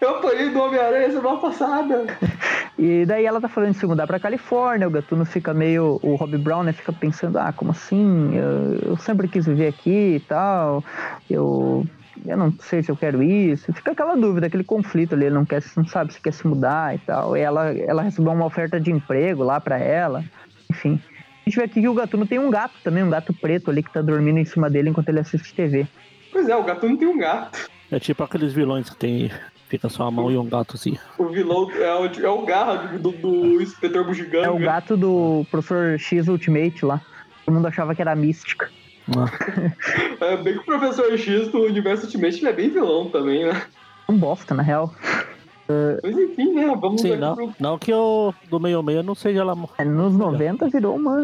eu apanhei do Homem-Aranha semana passada. E daí ela tá falando de se mudar pra Califórnia, o Gatuno fica meio. O Rob Brown, né, fica pensando, ah, como assim? Eu, eu sempre quis viver aqui e tal. Eu eu não sei se eu quero isso. Fica aquela dúvida, aquele conflito ali, ele não quer, não sabe se quer se mudar e tal. E ela, ela recebeu uma oferta de emprego lá para ela. Enfim. A gente vê aqui que o Gatuno tem um gato também, um gato preto ali que tá dormindo em cima dele enquanto ele assiste TV. Pois é, o Gatuno tem um gato. É tipo aqueles vilões que tem. Fica só a mão e um gato assim. O vilão é o, é o garra do, do inspetor bugiganga. É o gato do professor X Ultimate lá. Todo mundo achava que era mística. *laughs* é bem que o Professor X do Universo Ultimate ele é bem vilão também, né? Um bosta, na real. Mas enfim, né? Vamos Sim, não, pro... não que o do meio meio não seja lá. É, nos 90 virou uma,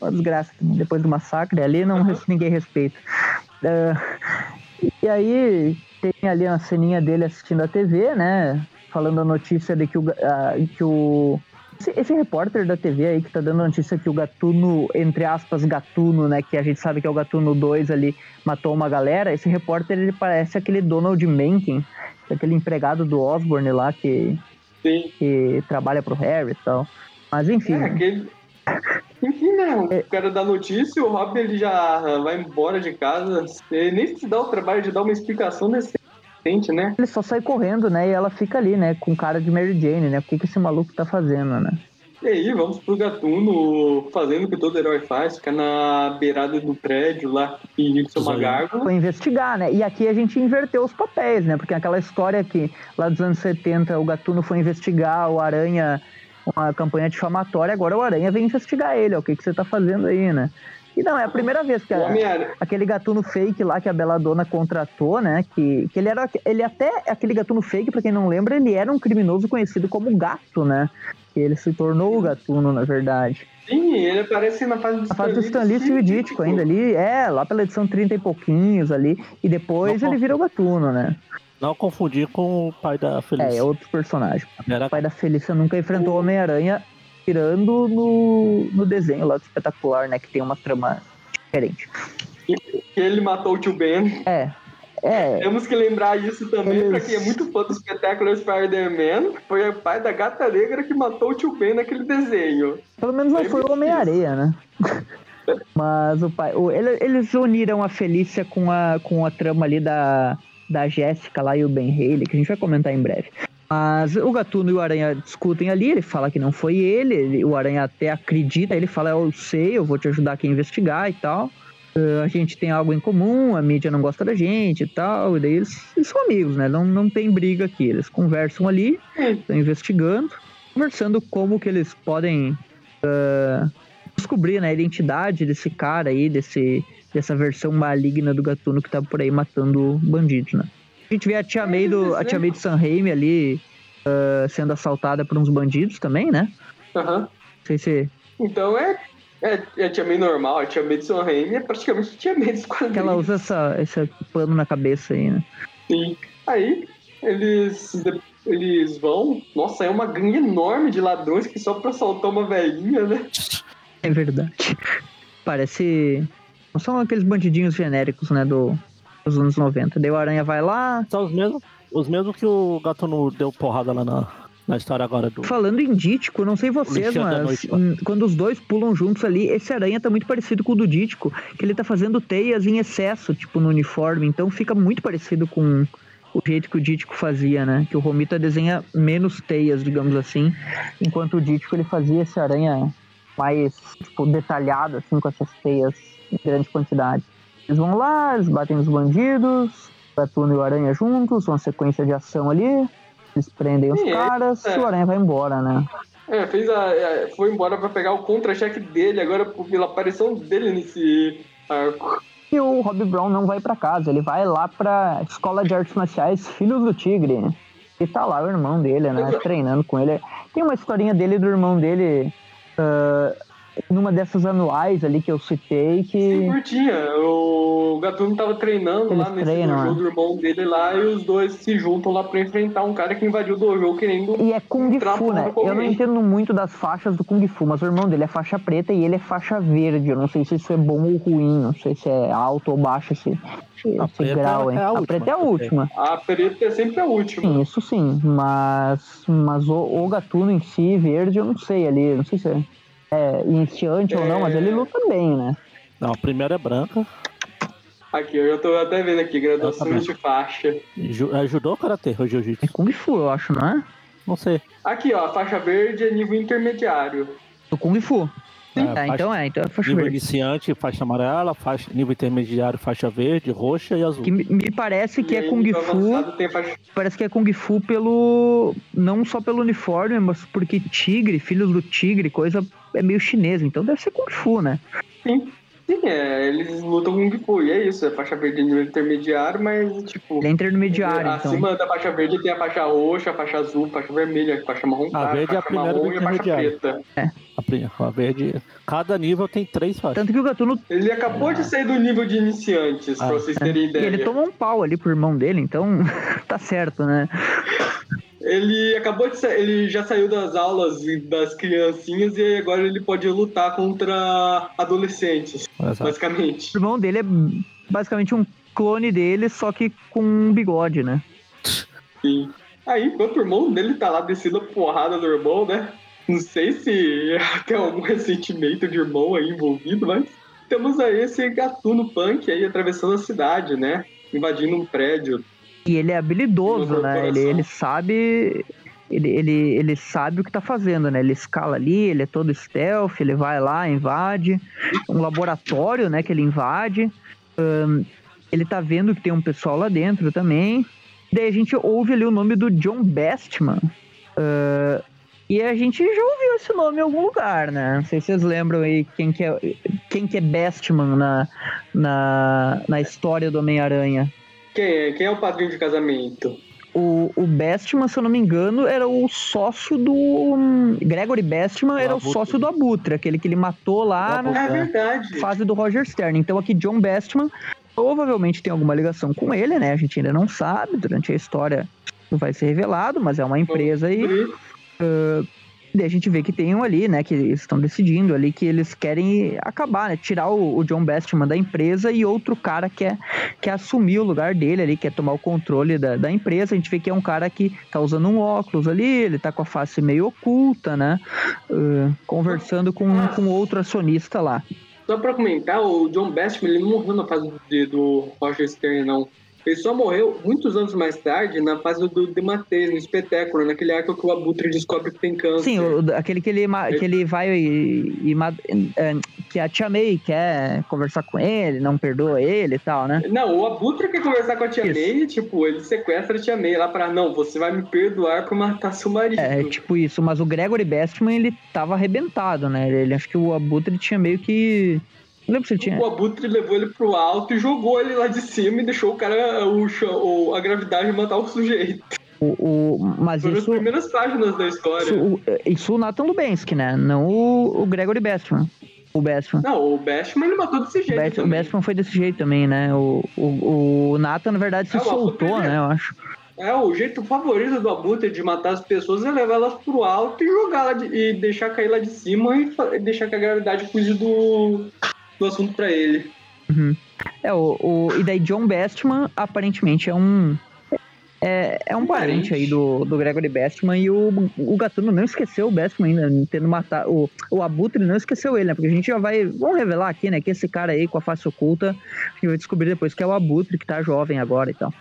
uma desgraça também. Depois do massacre ali não uhum. ninguém respeita. Uh, e aí tem ali uma ceninha dele assistindo a TV, né? Falando a notícia de que o, uh, que o esse, esse, repórter da TV aí que tá dando notícia que o Gatuno, entre aspas, Gatuno, né? Que a gente sabe que é o Gatuno 2 ali, matou uma galera. Esse repórter, ele parece aquele Donald Mencken, é aquele empregado do Osborne lá que, Sim. que trabalha pro Harry e tal. Mas enfim. É, aquele... Enfim, né? O é. cara da notícia, o Rob ele já vai embora de casa. Ele nem se dá o trabalho de dar uma explicação desse né? Ele só sai correndo, né? E ela fica ali, né? Com cara de Mary Jane, né? O que, que esse maluco tá fazendo, né? E aí, vamos pro gatuno fazendo o que todo herói faz, ficar na beirada do prédio lá, fingindo ser uma gárgula. Foi investigar, né? E aqui a gente inverteu os papéis, né? Porque aquela história que lá dos anos 70 o gatuno foi investigar o Aranha, uma campanha difamatória, agora o Aranha vem investigar ele, ó, o que, que você tá fazendo aí, né? E não, é a primeira vez que a, aquele gatuno fake lá que a Dona contratou, né? Que, que ele era. Ele até. Aquele gatuno fake, pra quem não lembra, ele era um criminoso conhecido como gato, né? Que ele se tornou o gatuno, na verdade. Sim, ele aparece na fase do Na fase do Stanley Ciudítico ainda ali, é, lá pela edição 30 e pouquinhos ali. E depois não ele virou gatuno, né? Não confundir com o pai da Felícia. É, é outro personagem. Era... O pai da Felícia nunca enfrentou o Homem-Aranha inspirando no, no desenho lá do espetacular, né? Que tem uma trama diferente. E ele matou o tio Ben. É. É, Temos que lembrar isso também, eles... pra quem é muito fã do espetáculo Spider-Man, foi o pai da gata negra que matou o tio Ben naquele desenho. Pelo menos não foi o Homem-Areia, né? *laughs* Mas o pai. O, eles uniram a Felícia com a, com a trama ali da, da Jéssica lá e o Ben Haley, que a gente vai comentar em breve. Mas o Gatuno e o Aranha discutem ali, ele fala que não foi ele, ele o Aranha até acredita, ele fala, eu sei, eu vou te ajudar aqui a investigar e tal. Uh, a gente tem algo em comum, a mídia não gosta da gente e tal, e daí eles, eles são amigos, né? Não, não tem briga aqui, eles conversam ali, estão investigando, conversando como que eles podem uh, descobrir né, a identidade desse cara aí, desse, dessa versão maligna do Gatuno que tá por aí matando bandidos, né? A gente vê a Tia May do, a tia May do San Raimi ali uh, sendo assaltada por uns bandidos também, né? Aham. Não sei se... Então é, é, é a Tia May normal, a Tia May do San Raimi é praticamente a Tia May dos quadrinhos. Que ela usa essa, esse pano na cabeça aí, né? Sim. Aí, eles, eles vão... Nossa, é uma gangue enorme de ladrões que só pra assaltar uma velhinha, né? É verdade. Parece... Não são aqueles bandidinhos genéricos, né, do, dos anos 90. Daí o Aranha vai lá. São os mesmos, os mesmos que o Gatuno deu porrada lá na, na história agora do. Falando em Dítico, não sei vocês, mas noite, quando os dois pulam juntos ali, esse aranha tá muito parecido com o do Dítico, que ele tá fazendo teias em excesso, tipo, no uniforme, então fica muito parecido com o jeito que o Dítico fazia, né? Que o Romita desenha menos teias, digamos assim, enquanto o Dítico ele fazia esse aranha mais, tipo, detalhado, assim, com essas teias em grande quantidade. Eles vão lá, eles batem nos bandidos, Gatuno e o Aranha juntos, uma sequência de ação ali, eles prendem os caras é. e o Aranha vai embora, né? É, fez a, é, foi embora para pegar o contra-cheque dele, agora pela aparição dele nesse arco. E o Rob Brown não vai para casa, ele vai lá pra Escola de Artes Marciais Filhos do Tigre. E tá lá o irmão dele, né? Treinando com ele. Tem uma historinha dele do irmão dele. Uh, numa dessas anuais ali que eu citei que. Sim, curtinha. O Gatuno tava treinando Eles lá nesse treinam, dojo né? do irmão dele lá e os dois se juntam lá pra enfrentar um cara que invadiu o dojo querendo. E é Kung Fu, né? Eu não entendo muito das faixas do Kung Fu, mas o irmão dele é faixa preta e ele é faixa verde. Eu não sei se isso é bom ou ruim, não sei se é alto ou baixo esse, esse grau, hein? É a, a preta é a última. A preta é sempre a última. Sim, isso sim. Mas, mas o, o Gatuno em si, verde, eu não sei ali. Não sei se é é, iniciante é... ou não, mas ele luta bem, né? Não, a primeira é branca. Aqui, eu já tô até vendo aqui, graduação de faixa. Ju, é ou karatê ou jiu-jitsu? É Kung Fu, eu acho, não é? Não sei. Aqui, ó, a faixa verde é nível intermediário. Do Kung Fu. É, é faixa, então é, então é faixa nível verde. iniciante, faixa amarela, faixa, nível intermediário, faixa verde, roxa e azul. Que me parece que e é Kung Fu. Faixa... Parece que é Kung Fu pelo. Não só pelo uniforme, mas porque tigre, filhos do tigre, coisa é meio chinesa, então deve ser Kung Fu, né? Sim. Sim, é, eles lutam com Kung Fu, e é isso, é faixa verde nível intermediário, mas tipo. Ele é intermediário. Acima então. da faixa verde tem a faixa roxa, a faixa azul, a faixa vermelha, a faixa marrom, a, verde a é a primeira marrom e a faixa preta. É. A, a verde. Cada nível tem três faixas. Tanto que o Gatuno. Ele acabou de sair do nível de iniciantes, ah, pra vocês terem ideia. E ele tomou um pau ali pro irmão dele, então *laughs* tá certo, né? Ele acabou de sair, ele já saiu das aulas das criancinhas e agora ele pode lutar contra adolescentes, Exato. basicamente. O irmão dele é basicamente um clone dele, só que com um bigode, né? Sim. Aí, enquanto o irmão dele tá lá descendo a porrada do irmão, né? Não sei se *laughs* tem algum ressentimento de irmão aí envolvido, mas temos aí esse gatuno punk aí atravessando a cidade, né? Invadindo um prédio. E ele é habilidoso, né? Ele, ele sabe. Ele, ele, ele sabe o que tá fazendo, né? Ele escala ali, ele é todo stealth, ele vai lá, invade. Um laboratório, né? Que ele invade. Um, ele tá vendo que tem um pessoal lá dentro também. Daí a gente ouve ali o nome do John Bestman. Uh, e a gente já ouviu esse nome em algum lugar, né? Não sei se vocês lembram aí quem que é, quem que é Bestman na, na, na história do Homem-Aranha. Quem é? Quem é o padrinho de casamento? O, o Bestman, se eu não me engano, era o sócio do. Hum, Gregory Bestman o era Abutre. o sócio do Abutre, aquele que ele matou lá na é verdade. fase do Roger Stern. Então aqui, John Bestman provavelmente tem alguma ligação com ele, né? A gente ainda não sabe, durante a história não vai ser revelado, mas é uma empresa aí. Uh, a gente vê que tem um ali, né, que estão decidindo ali que eles querem acabar, né, tirar o, o, John Bestman da empresa e outro cara quer, quer assumir o lugar dele ali, quer tomar o controle da, da empresa. A gente vê que é um cara que tá usando um óculos ali, ele tá com a face meio oculta, né, uh, conversando com, com outro acionista lá. Só pra comentar, o John Bestman, ele não morreu na fase do, do Roger Stern, não. Ele só morreu muitos anos mais tarde na fase do Dematês, no espetáculo, naquele arco que o Abutre descobre que tem câncer. Sim, o, aquele que ele, que ele vai e, e, é, que a Tia May quer conversar com ele, não perdoa ele e tal, né? Não, o Abutre quer conversar com a Tia isso. May, tipo, ele sequestra a Tia May lá pra, não, você vai me perdoar por matar seu marido. É, tipo isso, mas o Gregory Bestman, ele tava arrebentado, né? Ele, acho que o Abutre tinha meio que lembro se tinha. O Abutre levou ele pro alto e jogou ele lá de cima e deixou o cara, o, chão, a gravidade matar o sujeito. O, o, mas Foram isso, as primeiras páginas da história. Isso, isso o Nathan Lubensky, né? Não o, o Gregory Bestman. O Bestman. Não, o Bestman ele matou desse jeito. O, Best, o Bestman foi desse jeito também, né? O, o, o Nathan, na verdade, se é, soltou, né? Eu acho. É, o jeito favorito do Abutre de matar as pessoas é levar elas pro alto e jogar de, e deixar cair lá de cima e deixar que a gravidade cuide do, do assunto para ele. Uhum. É, o, o, e daí John Bestman aparentemente é um. É, é um parente aí do, do Gregory Bestman e o, o Gatuno não esqueceu o Bestman ainda, tendo matado. O, o Abutre não esqueceu ele, né? Porque a gente já vai. Vamos revelar aqui, né? Que esse cara aí com a face oculta, a gente vai descobrir depois que é o Abutre, que tá jovem agora e tal.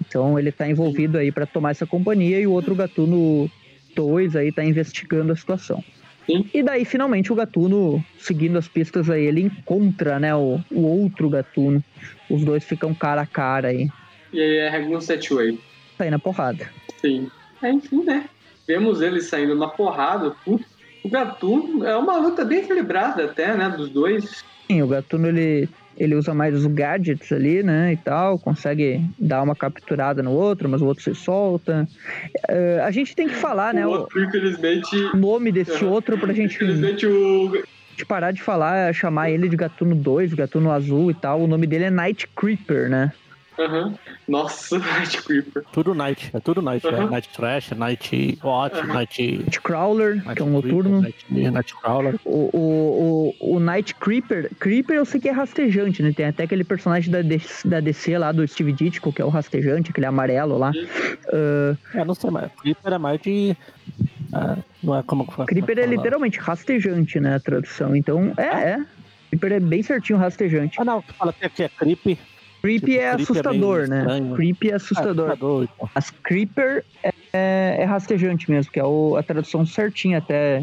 Então ele tá envolvido aí para tomar essa companhia e o outro Gatuno 2 aí tá investigando a situação. Sim. E daí, finalmente, o Gatuno, seguindo as pistas aí, ele encontra, né, o, o outro Gatuno. Os dois ficam cara a cara aí. E aí é Regular Setway. Sai na porrada. Sim. É, enfim, né? Vemos eles saindo na porrada. O Gatuno é uma luta bem equilibrada até, né, dos dois. Sim, o Gatuno ele, ele usa mais os gadgets ali, né, e tal, consegue dar uma capturada no outro, mas o outro se solta. Uh, a gente tem que falar, o né, outro, o infelizmente, nome desse uh, outro pra gente... Infelizmente o... De parar de falar, chamar ele de Gatuno 2, Gatuno Azul e tal, o nome dele é Night Creeper, né? Uhum. Nossa, *laughs* Night Creeper. Tudo Night, é tudo Night. Uhum. É Night Trash, Night Watch, uhum. Night... Night Crawler, Night que é um noturno. Night, Night Crawler. O, o, o, o, Night Creeper, Creeper eu sei que é rastejante, né? Tem até aquele personagem da, da DC lá, do Steve Ditko, que é o rastejante, aquele amarelo lá. Uh... É, não sei, mas Creeper é mais de... Uh, não é como. Creeper é literalmente rastejante, né? A tradução. Então, é, ah. é. Creeper é bem certinho rastejante. Ah, não. Fala que é Creep Creepy tipo, é assustador, é né? Creepy é assustador. É, então. As Creeper é, é, rastejante mesmo, que é o, a tradução certinha até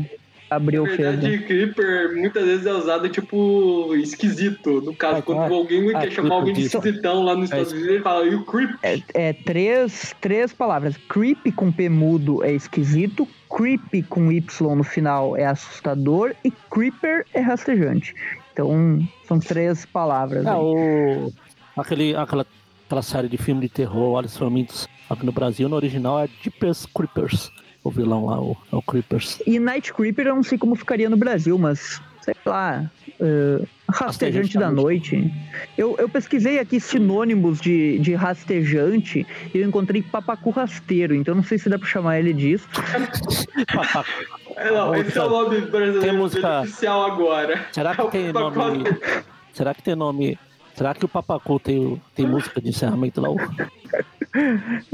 abriu o fez. Na Creeper muitas vezes é usado tipo esquisito. No caso, é, quando é, alguém quer chamar alguém de esquisitão lá nos Estados Unidos, ele fala, e o Creep? É, é, três, três palavras. Creep com P mudo é esquisito, Creep com Y no final é assustador e Creeper é rastejante. Então, são três palavras. É, o, Aquele, aquela, aquela série de filme de terror, Olhos Famintos, aqui no Brasil, no original é Deepest Creepers. O vilão lá, o, é o Creepers. E Night Creeper eu não sei como ficaria no Brasil, mas sei lá, uh, rastejante da noite. Eu, eu pesquisei aqui sinônimos de, de rastejante e eu encontrei papacu rasteiro, então não sei se dá pra chamar ele disso. *laughs* é, não, esse é o nome brasileiro música... oficial agora. Será que tem nome... Será que tem nome Será que o Papacu tem, tem música de encerramento lá?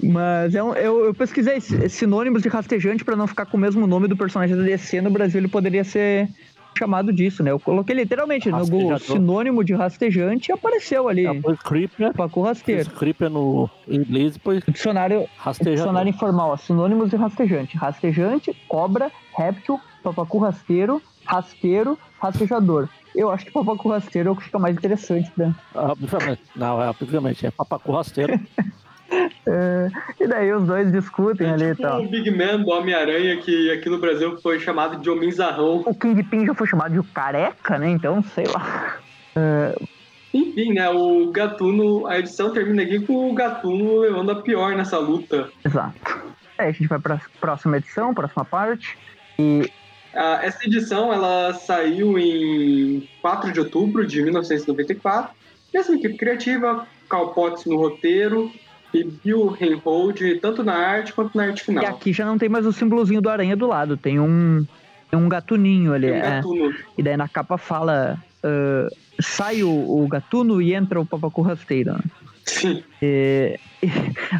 Mas é um, eu, eu, pesquisei sinônimos de rastejante para não ficar com o mesmo nome do personagem da DC. No Brasil ele poderia ser chamado disso, né? Eu coloquei literalmente no Google sinônimo de rastejante e apareceu ali. Depois creeper. Papacu rasteiro. Creeper no inglês depois. Dicionário, dicionário informal, ó, sinônimos de rastejante. Rastejante, cobra, réptil, papacu rasteiro, rasteiro, rastejador. Eu acho que papacu rasteiro é o que fica mais interessante, né? Obviamente. Não, é, obviamente, é papacu rasteiro. *laughs* é, e daí os dois discutem é, ali tipo e tal. o Big Man do Homem-Aranha, que aqui no Brasil foi chamado de Homem-Zarrão. O Kingpin já foi chamado de careca, né? Então, sei lá. É... Enfim, né? O Gatuno, a edição termina aqui com o Gatuno levando a pior nessa luta. Exato. Aí a gente vai para a próxima edição, próxima parte. E ah, essa edição ela saiu em 4 de outubro de 1994. Mesma equipe criativa, Cal Potts no roteiro e Bill Reinhold, tanto na arte quanto na arte final. E aqui já não tem mais o símbolozinho do aranha do lado, tem um, tem um gatuninho ali. Um é. gatuno. E daí na capa fala: uh, sai o, o, gatuno e entra o papacu rasteiro. Sim. E, *laughs* e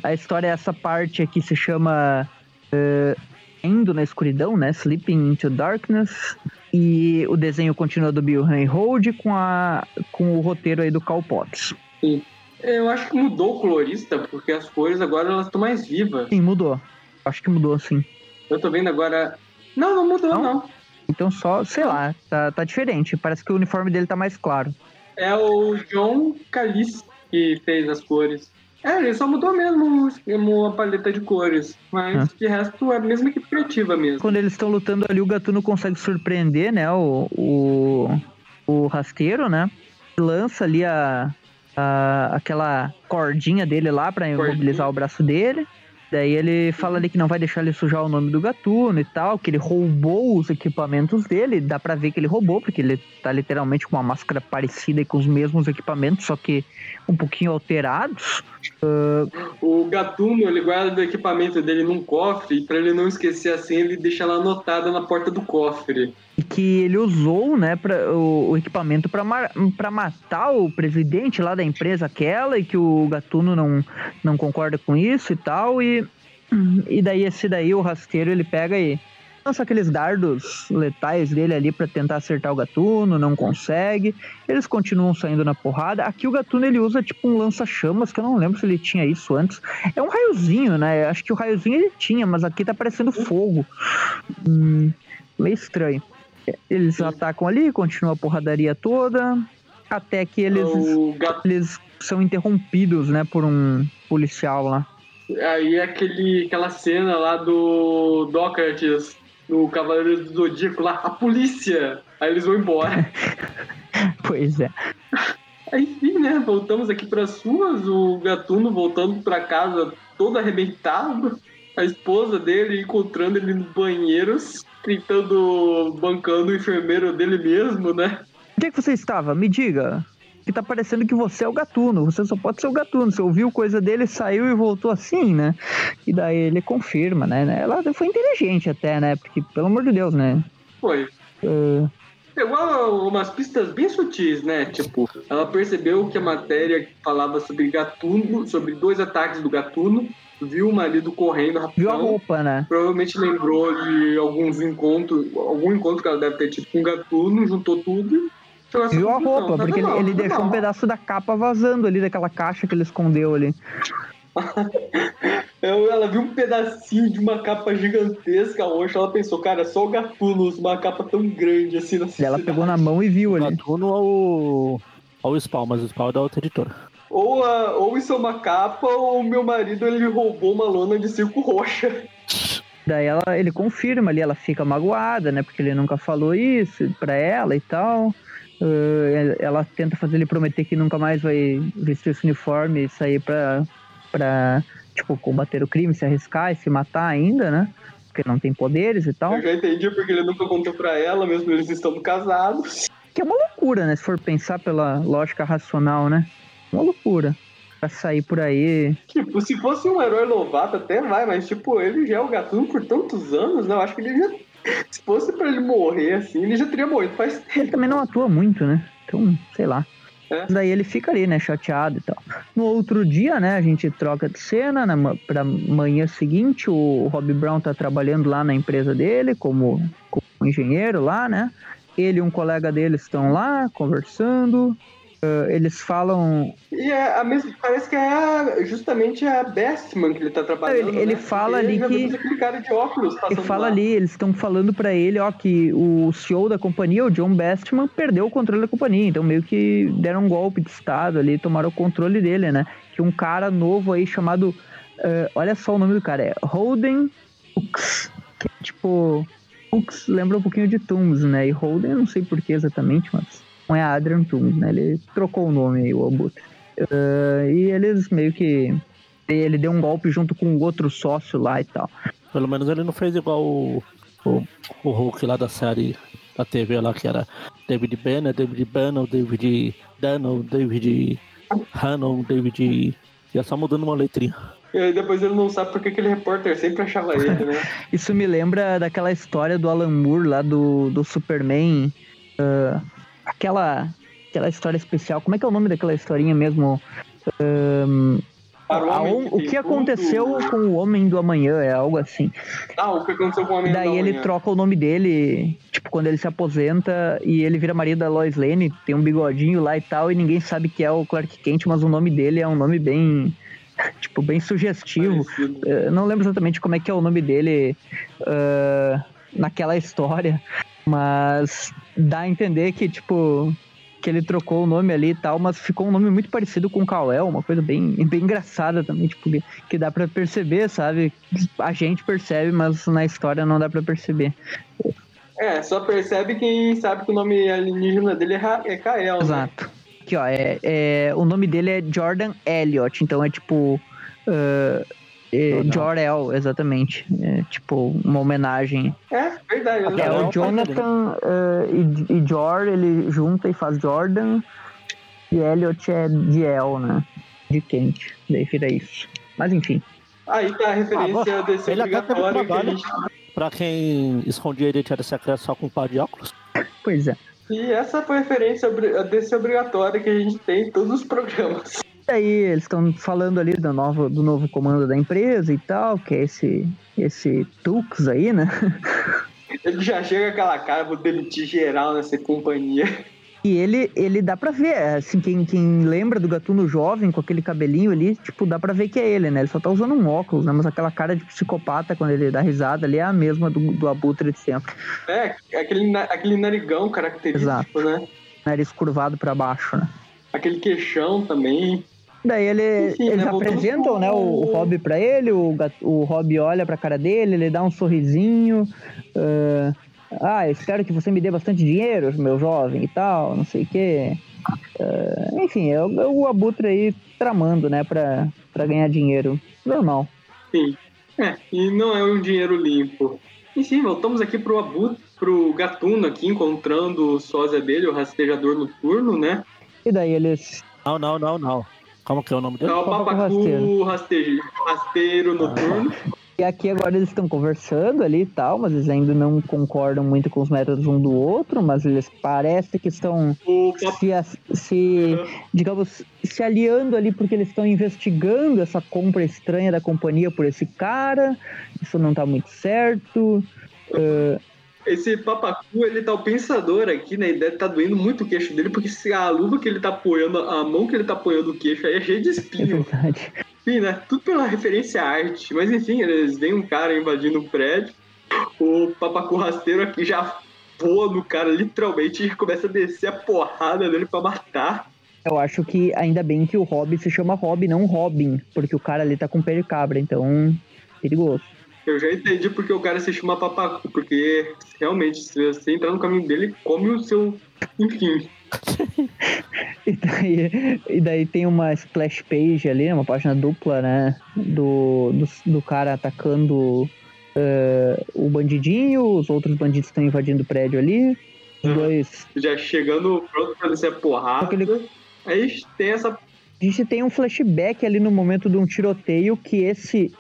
a história, essa parte aqui se chama. Uh, Indo na escuridão, né? Sleeping into Darkness. E o desenho continua do Bill Reinhold com, a, com o roteiro aí do Cal Potts. Sim. Eu acho que mudou o colorista, porque as cores agora elas estão mais vivas. Sim, mudou. Acho que mudou, sim. Eu tô vendo agora. Não, não mudou, não. não. Então só, sei lá, tá, tá diferente. Parece que o uniforme dele tá mais claro. É o John Calice que fez as cores. É, ele só mudou mesmo a paleta de cores. Mas de resto é a mesma equipe criativa mesmo. Quando eles estão lutando ali, o Gatuno consegue surpreender, né? O, o, o rasteiro, né? Lança ali a, a, aquela cordinha dele lá para imobilizar o braço dele. Daí ele fala ali que não vai deixar ele sujar o nome do Gatuno e tal, que ele roubou os equipamentos dele. Dá pra ver que ele roubou, porque ele tá literalmente com uma máscara parecida e com os mesmos equipamentos, só que um pouquinho alterados. Uh... O Gatuno, ele guarda o equipamento dele num cofre, e pra ele não esquecer assim, ele deixa ela anotada na porta do cofre. E que ele usou, né, pra, o, o equipamento para matar o presidente lá da empresa aquela, e que o Gatuno não, não concorda com isso e tal, e, e daí esse daí, o rasteiro, ele pega e lança aqueles dardos letais dele ali para tentar acertar o Gatuno, não consegue. Eles continuam saindo na porrada. Aqui o Gatuno ele usa tipo um lança-chamas, que eu não lembro se ele tinha isso antes. É um raiozinho, né? Acho que o raiozinho ele tinha, mas aqui tá parecendo fogo. Hum, meio estranho. Eles atacam ali, continua a porradaria toda, até que eles, eles são interrompidos, né, por um policial lá. Aí é aquele, aquela cena lá do Dócrates no Cavaleiro do Zodíaco lá, a polícia! Aí eles vão embora. *laughs* pois é. Enfim, né? Voltamos aqui para suas. O Gatuno voltando para casa todo arrebentado. A esposa dele encontrando ele nos banheiros, tentando, bancando o enfermeiro dele mesmo, né? Onde é que você estava? Me diga. Que tá parecendo que você é o gatuno. Você só pode ser o gatuno. Você ouviu coisa dele, saiu e voltou assim, né? E daí ele confirma, né? Ela foi inteligente até, né? Porque, pelo amor de Deus, né? Foi. Uh, Pegou umas pistas bem sutis, né? Tipo, ela percebeu que a matéria falava sobre gatuno, sobre dois ataques do gatuno, viu o marido correndo rapidão. Viu a roupa, né? Provavelmente lembrou de alguns encontros, algum encontro que ela deve ter tido com o gatuno, juntou tudo Viu a roupa, tá porque ele, ele tá deixou um pedaço da capa vazando ali, daquela caixa que ele escondeu ali. *laughs* ela viu um pedacinho de uma capa gigantesca roxa, ela pensou, cara, só o Gatuno usa uma capa tão grande assim na cidade. Ela pegou na mão e viu ali. O Gatuno ou, ou o Spawn, mas o Spawn é da outra editora. Ou, a, ou isso é uma capa, ou o meu marido ele roubou uma lona de circo roxa. *laughs* Daí ela, ele confirma ali, ela fica magoada, né? Porque ele nunca falou isso pra ela e tal. Uh, ela tenta fazer ele prometer que nunca mais vai vestir esse uniforme e sair pra, pra tipo, combater o crime, se arriscar e se matar ainda, né? Porque não tem poderes e tal. Eu já entendi porque ele nunca contou pra ela, mesmo eles estando casados. Que é uma loucura, né? Se for pensar pela lógica racional, né? Uma loucura. Pra sair por aí. Tipo, se fosse um herói novato até vai, mas tipo, ele já é o gatuno por tantos anos, né? Eu acho que ele já. *laughs* Se fosse pra ele morrer assim, ele já teria morrido faz tempo. Ele também não atua muito, né? Então, sei lá. É. Daí ele fica ali, né, chateado e tal. No outro dia, né, a gente troca de cena, na, pra manhã seguinte, o Rob Brown tá trabalhando lá na empresa dele, como, como engenheiro lá, né. Ele e um colega dele estão lá, conversando, Uh, eles falam. E é a mesma, parece que é a, justamente a Bestman que ele tá trabalhando. Ele, ele né? fala ele ali que. Aquele cara de óculos ele fala lá. ali, eles estão falando para ele, ó, que o CEO da companhia, o John Bestman, perdeu o controle da companhia. Então meio que deram um golpe de Estado ali, tomaram o controle dele, né? Que um cara novo aí chamado. Uh, olha só o nome do cara, é Holden Hooks. Que é tipo. Hooks lembra um pouquinho de Tooms, né? E Holden, eu não sei porquê exatamente, mas não é Adrian Toomes, né? Ele trocou o nome aí, o Abutre. Uh, e eles meio que. Ele deu um golpe junto com o outro sócio lá e tal. Pelo menos ele não fez igual o, o, o Hulk lá da série da TV lá, que era David Banner, David Banner, David Dano, David Hannon, David. Ia só mudando uma letrinha. E aí depois ele não sabe porque aquele repórter sempre achava ele, né? *laughs* Isso me lembra daquela história do Alan Moore lá do, do Superman. Uh, aquela, aquela história especial. Como é que é o nome daquela historinha mesmo? Um, o, o que aconteceu tudo... com o Homem do Amanhã, é algo assim. Ah, o que aconteceu com o Homem Daí do Amanhã. Daí ele troca o nome dele, tipo, quando ele se aposenta e ele vira marido da Lois Lane, tem um bigodinho lá e tal, e ninguém sabe que é o Clark Kent, mas o nome dele é um nome bem, *laughs* tipo, bem sugestivo. Uh, não lembro exatamente como é que é o nome dele uh, naquela história, mas dá a entender que, tipo, que ele trocou o nome ali e tal, mas ficou um nome muito parecido com o Kal-El, uma coisa bem, *laughs* bem engraçada também, tipo, que dá para perceber, sabe? A gente percebe, mas na história não dá para perceber. É, só percebe quem sabe que o nome alienígena dele é, é Kael, né? Exato. Né? Aqui, ó, é, é, o nome dele é Jordan Elliott, então é tipo... Uh, é, Jor-El, exatamente. É, tipo, uma homenagem. É, verdade. É, o Jonathan uh, e, e Jor, ele junta e faz Jordan. E Elliot é de El, né? De Kent. Daí vira isso. Mas enfim. Aí tá a referência ah, desse ele obrigatório que a gente... Pra quem escondia a identidade secreta só com um par de óculos. Pois é. E essa foi a referência desse obrigatório que a gente tem em todos os programas aí eles estão falando ali do novo, do novo comando da empresa e tal, que é esse, esse Tux aí, né? *laughs* Ele já chega aquela cara, vou demitir geral nessa companhia. E ele, ele dá pra ver, assim, quem, quem lembra do Gatuno jovem com aquele cabelinho ali, tipo, dá pra ver que é ele, né? Ele só tá usando um óculos, né? Mas aquela cara de psicopata quando ele dá risada ali é a mesma do, do Abutre de sempre. É, aquele, aquele narigão característico, Exato. né? Nariz curvado pra baixo, né? Aquele queixão também. Daí ele, Enfim, eles né, apresentam né, o, o Rob pra ele, o, o Rob olha pra cara dele, ele dá um sorrisinho. Uh, ah, eu espero que você me dê bastante dinheiro, meu jovem e tal, não sei o quê. Uh, enfim, é o, é o Abutre aí tramando, né, pra, pra ganhar dinheiro. Normal. Sim. É, e não é um dinheiro limpo. Enfim, voltamos aqui pro Abutre, pro Gatuno aqui, encontrando o sósia dele, o rastejador noturno, né? E daí eles. Não, não, não, não. Como que é o nome dele? É o Papacu rasteiro, rasteiro noturno. Ah. E aqui agora eles estão conversando ali e tal, mas eles ainda não concordam muito com os métodos um do outro, mas eles parecem que estão se, se digamos, se aliando ali porque eles estão investigando essa compra estranha da companhia por esse cara. Isso não tá muito certo. Uh, esse papacu, ele tá o pensador aqui, né? E deve tá doendo muito o queixo dele, porque se a luva que ele tá apoiando, a mão que ele tá apoiando o queixo aí é cheia de espinho. É verdade. Enfim, né? Tudo pela referência à arte. Mas enfim, eles veem um cara invadindo um prédio. O papacu rasteiro aqui já voa no cara, literalmente, e começa a descer a porrada dele pra matar. Eu acho que ainda bem que o Robin se chama Robin, não Robin, porque o cara ali tá com pé de cabra, então perigoso. Eu já entendi porque o cara se chama Papacu, porque realmente, se você entrar no caminho dele, come o seu. Enfim. *laughs* e, daí, e daí tem uma splash page ali, uma página dupla, né? Do, do, do cara atacando uh, o bandidinho, os outros bandidos estão invadindo o prédio ali. Uhum. dois. Já chegando pronto pra descer a porrada. Aí tem essa. A gente tem um flashback ali no momento de um tiroteio que esse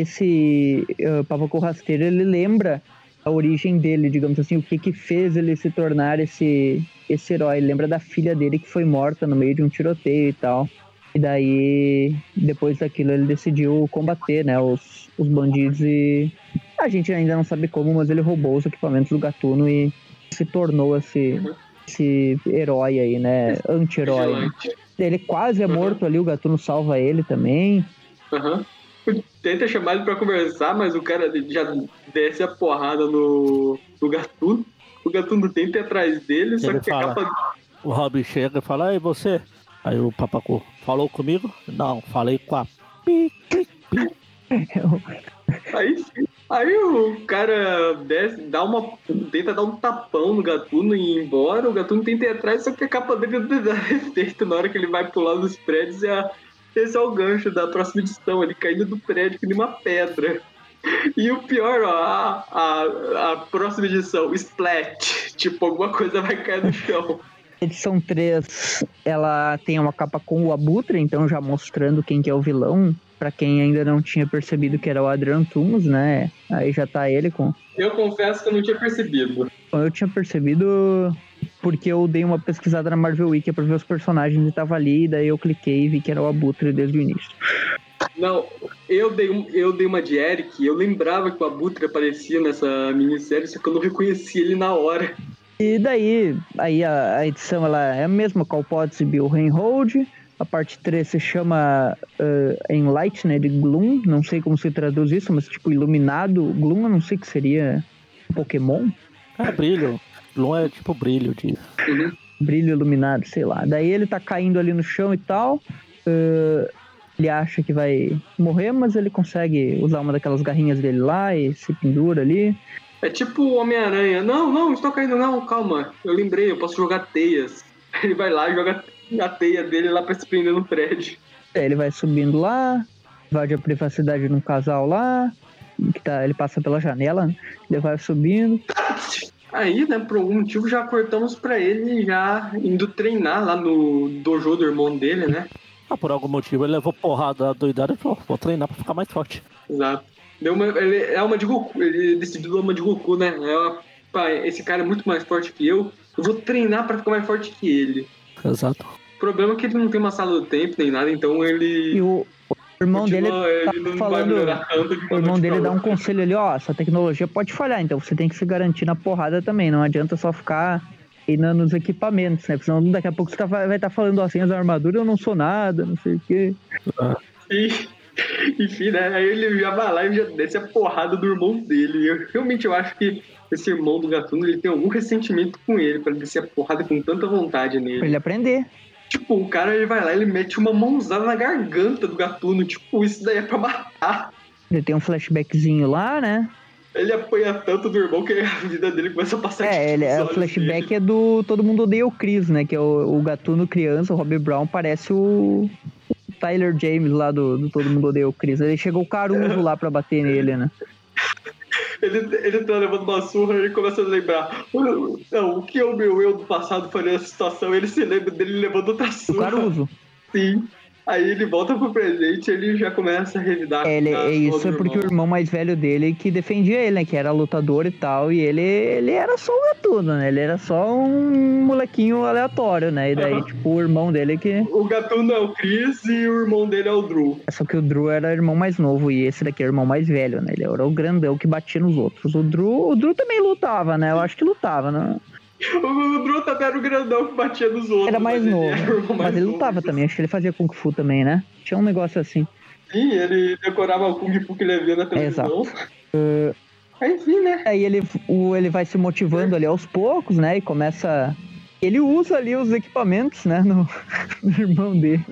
esse uh, Pavaco Rasteiro ele lembra a origem dele, digamos assim, o que que fez ele se tornar esse esse herói. Ele lembra da filha dele que foi morta no meio de um tiroteio e tal. E daí, depois daquilo, ele decidiu combater, né, os, os bandidos e... A gente ainda não sabe como, mas ele roubou os equipamentos do Gatuno e se tornou esse, esse herói aí, né, anti-herói. Ele quase é morto ali, o Gatuno salva ele também. Uhum. Tenta chamar ele pra conversar, mas o cara já desce a porrada no, no Gatuno o Gatuno tenta ir atrás dele, só que fala, a capa. O Robin chega e fala, aí você. Aí o Papacu falou comigo? Não, falei com a pi, pi, pi. *laughs* Aí, aí o cara desce, dá uma, tenta dar um tapão no Gatuno e ir embora. O Gatuno tenta ir atrás, só que a capa dele dá *laughs* efeito na hora que ele vai pular dos prédios. E a, esse é o gancho da próxima edição, ele caindo do prédio que nem uma pedra. E o pior, ó, a, a, a próxima edição, Splat. Tipo, alguma coisa vai cair no chão. Edição 3, ela tem uma capa com o Abutre, então já mostrando quem que é o vilão. Pra quem ainda não tinha percebido que era o Adrian Tumus, né? Aí já tá ele com. Eu confesso que eu não tinha percebido. Eu tinha percebido porque eu dei uma pesquisada na Marvel Wiki pra ver os personagens e tava ali, e daí eu cliquei e vi que era o Abutre desde o início. Não, eu dei, um, eu dei uma de Eric, eu lembrava que o Abutre aparecia nessa minissérie, só que eu não reconheci ele na hora. E daí, aí a, a edição ela é a mesma, Calpods e Bill Reinhold. A parte 3 se chama uh, Enlightened Gloom, não sei como se traduz isso, mas tipo iluminado. Gloom eu não sei que seria Pokémon. É brilho. Gloom é tipo brilho de. Uhum. Brilho iluminado, sei lá. Daí ele tá caindo ali no chão e tal. Uh, ele acha que vai morrer, mas ele consegue usar uma daquelas garrinhas dele lá e se pendura ali. É tipo o Homem-Aranha. Não, não, estou caindo, não, calma. Eu lembrei, eu posso jogar teias. *laughs* Ele vai lá e joga a teia dele lá pra se prender no prédio. É, ele vai subindo lá, invade a privacidade de um casal lá, que tá, ele passa pela janela, né? ele vai subindo. *laughs* Aí, né, por algum motivo já cortamos pra ele já indo treinar lá no dojo do irmão dele, né? Ah, por algum motivo ele levou porrada doidada e falou, vou treinar pra ficar mais forte. Exato. Deu uma, ele é uma de Goku, ele decidiu dar uma de Goku, né? É uma, pá, esse cara é muito mais forte que eu, eu vou treinar pra ficar mais forte que ele. Exato. O problema é que ele não tem uma sala do tempo nem nada, então ele. E o, o irmão dele tá falando. o irmão dele dá um conselho ali, ó, essa tecnologia pode falhar, então você tem que se garantir na porrada também. Não adianta só ficar e nos equipamentos, né? Porque senão daqui a pouco você tá, vai estar tá falando assim, as armaduras eu não sou nada, não sei o quê. E, enfim, né? Aí ele já vai lá e já desce a porrada do irmão dele. Eu realmente eu acho que esse irmão do Gatuno ele tem algum ressentimento com ele para descer a porrada com tanta vontade nele. Pra ele aprender. Tipo, o cara ele vai lá e ele mete uma mãozada na garganta do Gatuno. Tipo, isso daí é pra matar. Ele tem um flashbackzinho lá, né? ele apanha tanto do irmão que a vida dele começa a passar É, ele, é, o flashback dele. é do Todo Mundo Odeia o Chris, né? Que é o, o gatuno criança, o Robbie Brown, parece o Tyler James lá do, do Todo Mundo Odeia o Chris. Ele chegou o Caruso lá pra bater nele, né? *laughs* Ele, ele tá levando uma surra e ele começa a lembrar. Não, o que o meu eu do passado faria nessa situação? Ele se lembra dele levando outra surra. O Caruso. Sim. Aí ele volta pro presente e ele já começa a revidar. É, ele, é isso é porque irmão. o irmão mais velho dele que defendia ele, né? Que era lutador e tal. E ele, ele era só um gatuno, né? Ele era só um molequinho aleatório, né? E daí, uhum. tipo, o irmão dele que. O gatuno é o Chris e o irmão dele é o Drew. Só que o Drew era o irmão mais novo e esse daqui é o irmão mais velho, né? Ele era o grandão que batia nos outros. O Drew, o Drew também lutava, né? Eu acho que lutava, né? O Drew também era o grandão que batia nos outros. Era mais novo. Ele era mas ele lutava também, acho que ele fazia Kung Fu também, né? Tinha um negócio assim. Sim, ele decorava o Kung Fu que ele via na televisão. Exato. Uh, Enfim, né? Aí ele, o, ele vai se motivando ali aos poucos, né? E começa. Ele usa ali os equipamentos, né? No, *laughs* no irmão dele.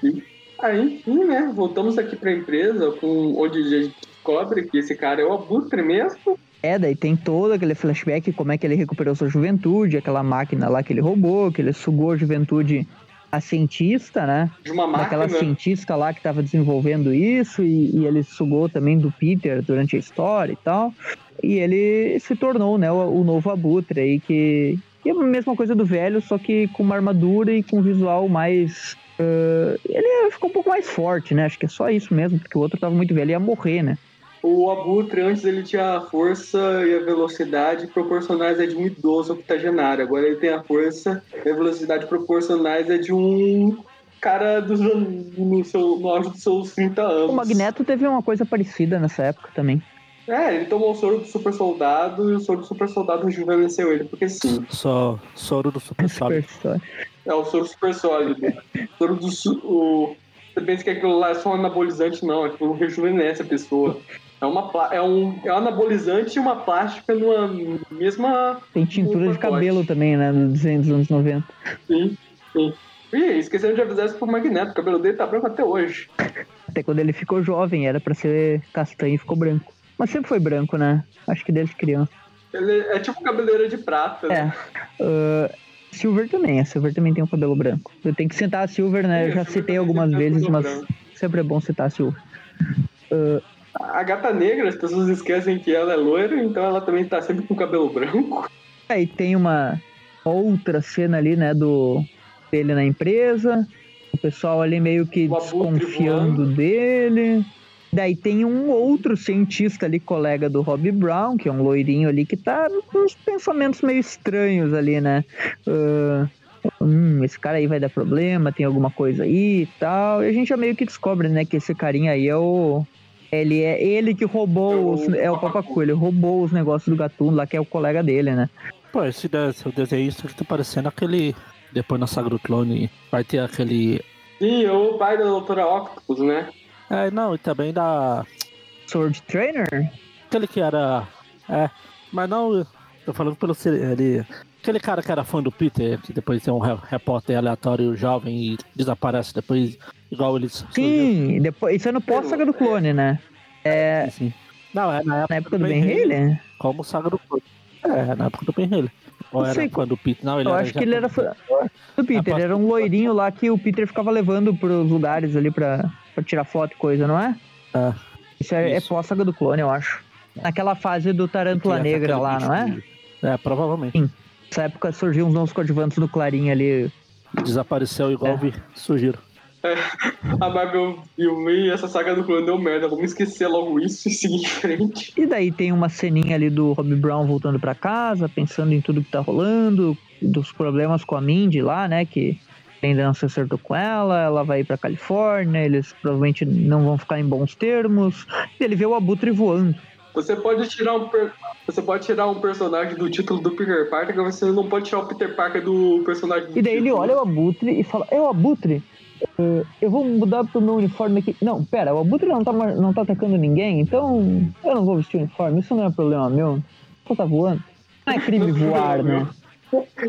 Sim. Aí, enfim, né? Voltamos aqui pra empresa, com, onde a gente descobre que esse cara é o Abutre mesmo. É, daí tem todo aquele flashback, como é que ele recuperou sua juventude, aquela máquina lá que ele roubou, que ele sugou a juventude a cientista, né? De uma máquina. Aquela cientista lá que estava desenvolvendo isso, e, e, ele sugou também do Peter durante a história e tal. E ele se tornou, né, o, o novo Abutre aí, que, que, é a mesma coisa do velho, só que com uma armadura e com um visual mais. Uh, ele ficou um pouco mais forte, né? Acho que é só isso mesmo, porque o outro tava muito velho e ia morrer, né? O Abutre, antes ele tinha a força e a velocidade proporcionais a de um idoso octogenário. Agora ele tem a força e a velocidade proporcionais a de um cara dos, no, seu, no auge dos seus 30 anos. O Magneto teve uma coisa parecida nessa época também. É, ele tomou o soro do super soldado e o soro do super soldado rejuvenesceu ele, porque sim. Só soro do super sólido. É, o soro super sólido. soro do. O, você pensa que aquilo lá é só um anabolizante, não, aquilo rejuvenesce a pessoa. É, uma, é, um, é um anabolizante e uma plástica numa mesma. Tem tintura de cabelo também, né? Dos anos 90. Sim, sim. Ih, esquecendo de avisar isso pro Magneto, o cabelo dele tá branco até hoje. Até quando ele ficou jovem, era pra ser castanho e ficou branco. Mas sempre foi branco, né? Acho que desde criança. Ele é tipo cabeleira de prata. É. Né? Uh, Silver também, a Silver também tem um cabelo branco. Eu tenho que citar a Silver, né? Sim, Eu já citei algumas vezes, mas branco. sempre é bom citar a Silver. Uh, a gata negra, as pessoas esquecem que ela é loira, então ela também tá sempre com cabelo branco. Aí *laughs* é, tem uma outra cena ali, né, do dele na empresa, o pessoal ali meio que desconfiando dele. Daí tem um outro cientista ali, colega do Rob Brown, que é um loirinho ali, que tá com uns pensamentos meio estranhos ali, né? Uh, hum, esse cara aí vai dar problema, tem alguma coisa aí e tal. E a gente já meio que descobre, né, que esse carinha aí é o ele é ele que roubou os, é o Papacu, ele roubou os negócios do Gatuno lá, que é o colega dele, né? Pô, esse, esse desenho isso tá parecendo aquele. Depois na saga do clone vai ter aquele. Sim, o pai da Doutora Octopus, né? É, não, e também da. Sword Trainer? Aquele que era. É, mas não. Tô falando pelo. Ele, aquele cara que era fã do Peter, que depois tem um repórter aleatório jovem e desaparece depois Igual eles. Sim, depois, isso é no pós-saga do clone, né? É. Sim, sim. Não, é na época, na época do, do Ben Haley? Como saga do clone. É, na época do Ben Haley. Ou era fã do Peter? Não, ele Eu acho que ele era do Peter. Ele era um loirinho lá que o Peter ficava levando pros lugares ali pra, pra tirar foto e coisa, não é? É. Isso é, é pós-saga do clone, eu acho. Naquela fase do Tarântula Negra lá, não é? É, provavelmente. Sim. Nessa época surgiu uns novos coadjuvantes do Clarim ali. Desapareceu igual é. surgiram. É, *laughs* a Marvel e essa saga do clone deu merda. Vamos esquecer logo isso e seguir em frente. E daí tem uma ceninha ali do Rob Brown voltando para casa, pensando em tudo que tá rolando, dos problemas com a Mindy lá, né? Que ainda não se acertou com ela, ela vai ir pra Califórnia, eles provavelmente não vão ficar em bons termos. E ele vê o Abutre voando. Você pode tirar um per... você pode tirar um personagem do título do Peter Parker, mas você não pode tirar o Peter Parker do personagem do E daí título. ele olha o Abutre e fala: "É o Abutre?" Uh, eu vou mudar pro meu uniforme aqui. Não, pera, o Abutre não tá, não tá atacando ninguém, então eu não vou vestir o uniforme. Isso não é problema meu. Só tá voando. Não é crime voar, né?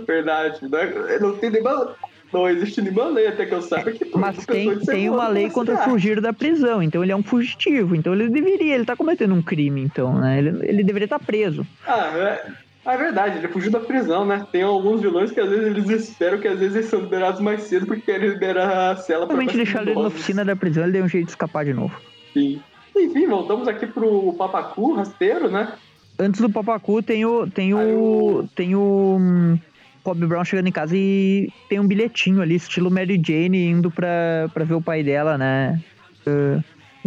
Verdade. Não, é, não tem nem Não existe nenhuma lei até que eu saiba que Mas tem, tem uma lei contra fugir da prisão, então ele é um fugitivo. Então ele deveria, ele tá cometendo um crime, então, né? Ele, ele deveria estar tá preso. Ah, é. Ah, é verdade, ele fugiu da prisão, né? Tem alguns vilões que às vezes eles esperam que às vezes eles são liberados mais cedo porque querem liberar a cela pra Realmente deixar ele na oficina da prisão, ele deu um jeito de escapar de novo. Sim. Enfim, voltamos aqui pro Papacu, rasteiro, né? Antes do Papacu tem o. Tem o. Tem o. Um, Bob Brown chegando em casa e tem um bilhetinho ali, estilo Mary Jane, indo pra, pra ver o pai dela, né? Uh,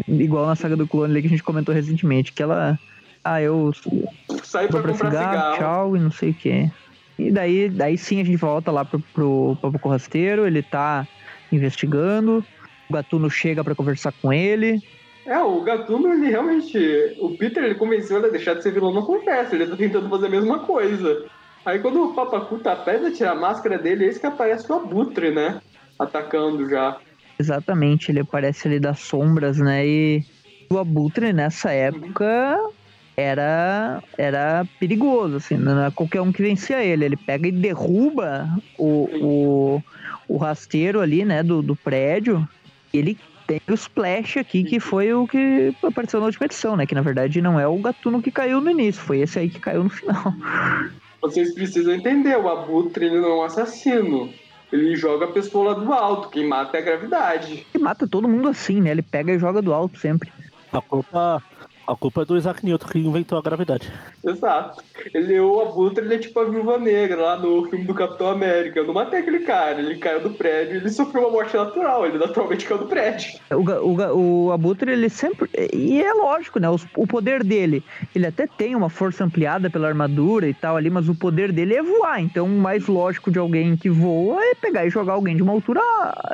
igual na saga do clone ali que a gente comentou recentemente, que ela. Ah, eu. Sai pra, pra comprar cigarro, cigarro, tchau e não sei o que. E daí, daí sim a gente volta lá pro, pro Papacu Rasteiro, ele tá investigando, o Gatuno chega para conversar com ele. É, o Gatuno, ele realmente. O Peter, ele convenceu ele a deixar de ser vilão na conversa. Ele tá tentando fazer a mesma coisa. Aí quando o Papacu tá perto de tirar a máscara dele, é esse que aparece o Abutre, né? Atacando já. Exatamente, ele aparece ali das sombras, né? E o Abutre nessa época era era perigoso, assim, não é qualquer um que vencia ele. Ele pega e derruba o, o, o rasteiro ali, né, do, do prédio. Ele tem o Splash aqui, que foi o que apareceu na última edição, né? Que na verdade não é o Gatuno que caiu no início, foi esse aí que caiu no final. Vocês precisam entender, o Abutre ele não é um assassino. Ele joga a pessoa lá do alto, quem mata é a gravidade. Ele mata todo mundo assim, né? Ele pega e joga do alto sempre. A culpa a culpa é do Isaac Newton que inventou a gravidade. Exato. Ele, o Abutre, ele é tipo a Viúva Negra lá no filme do Capitão América. Eu não matei aquele cara, ele caiu do prédio ele sofreu uma morte natural, ele naturalmente caiu do prédio. O, o, o Abutre, ele sempre. E é lógico, né? O, o poder dele, ele até tem uma força ampliada pela armadura e tal ali, mas o poder dele é voar. Então, o mais lógico de alguém que voa é pegar e jogar alguém de uma altura,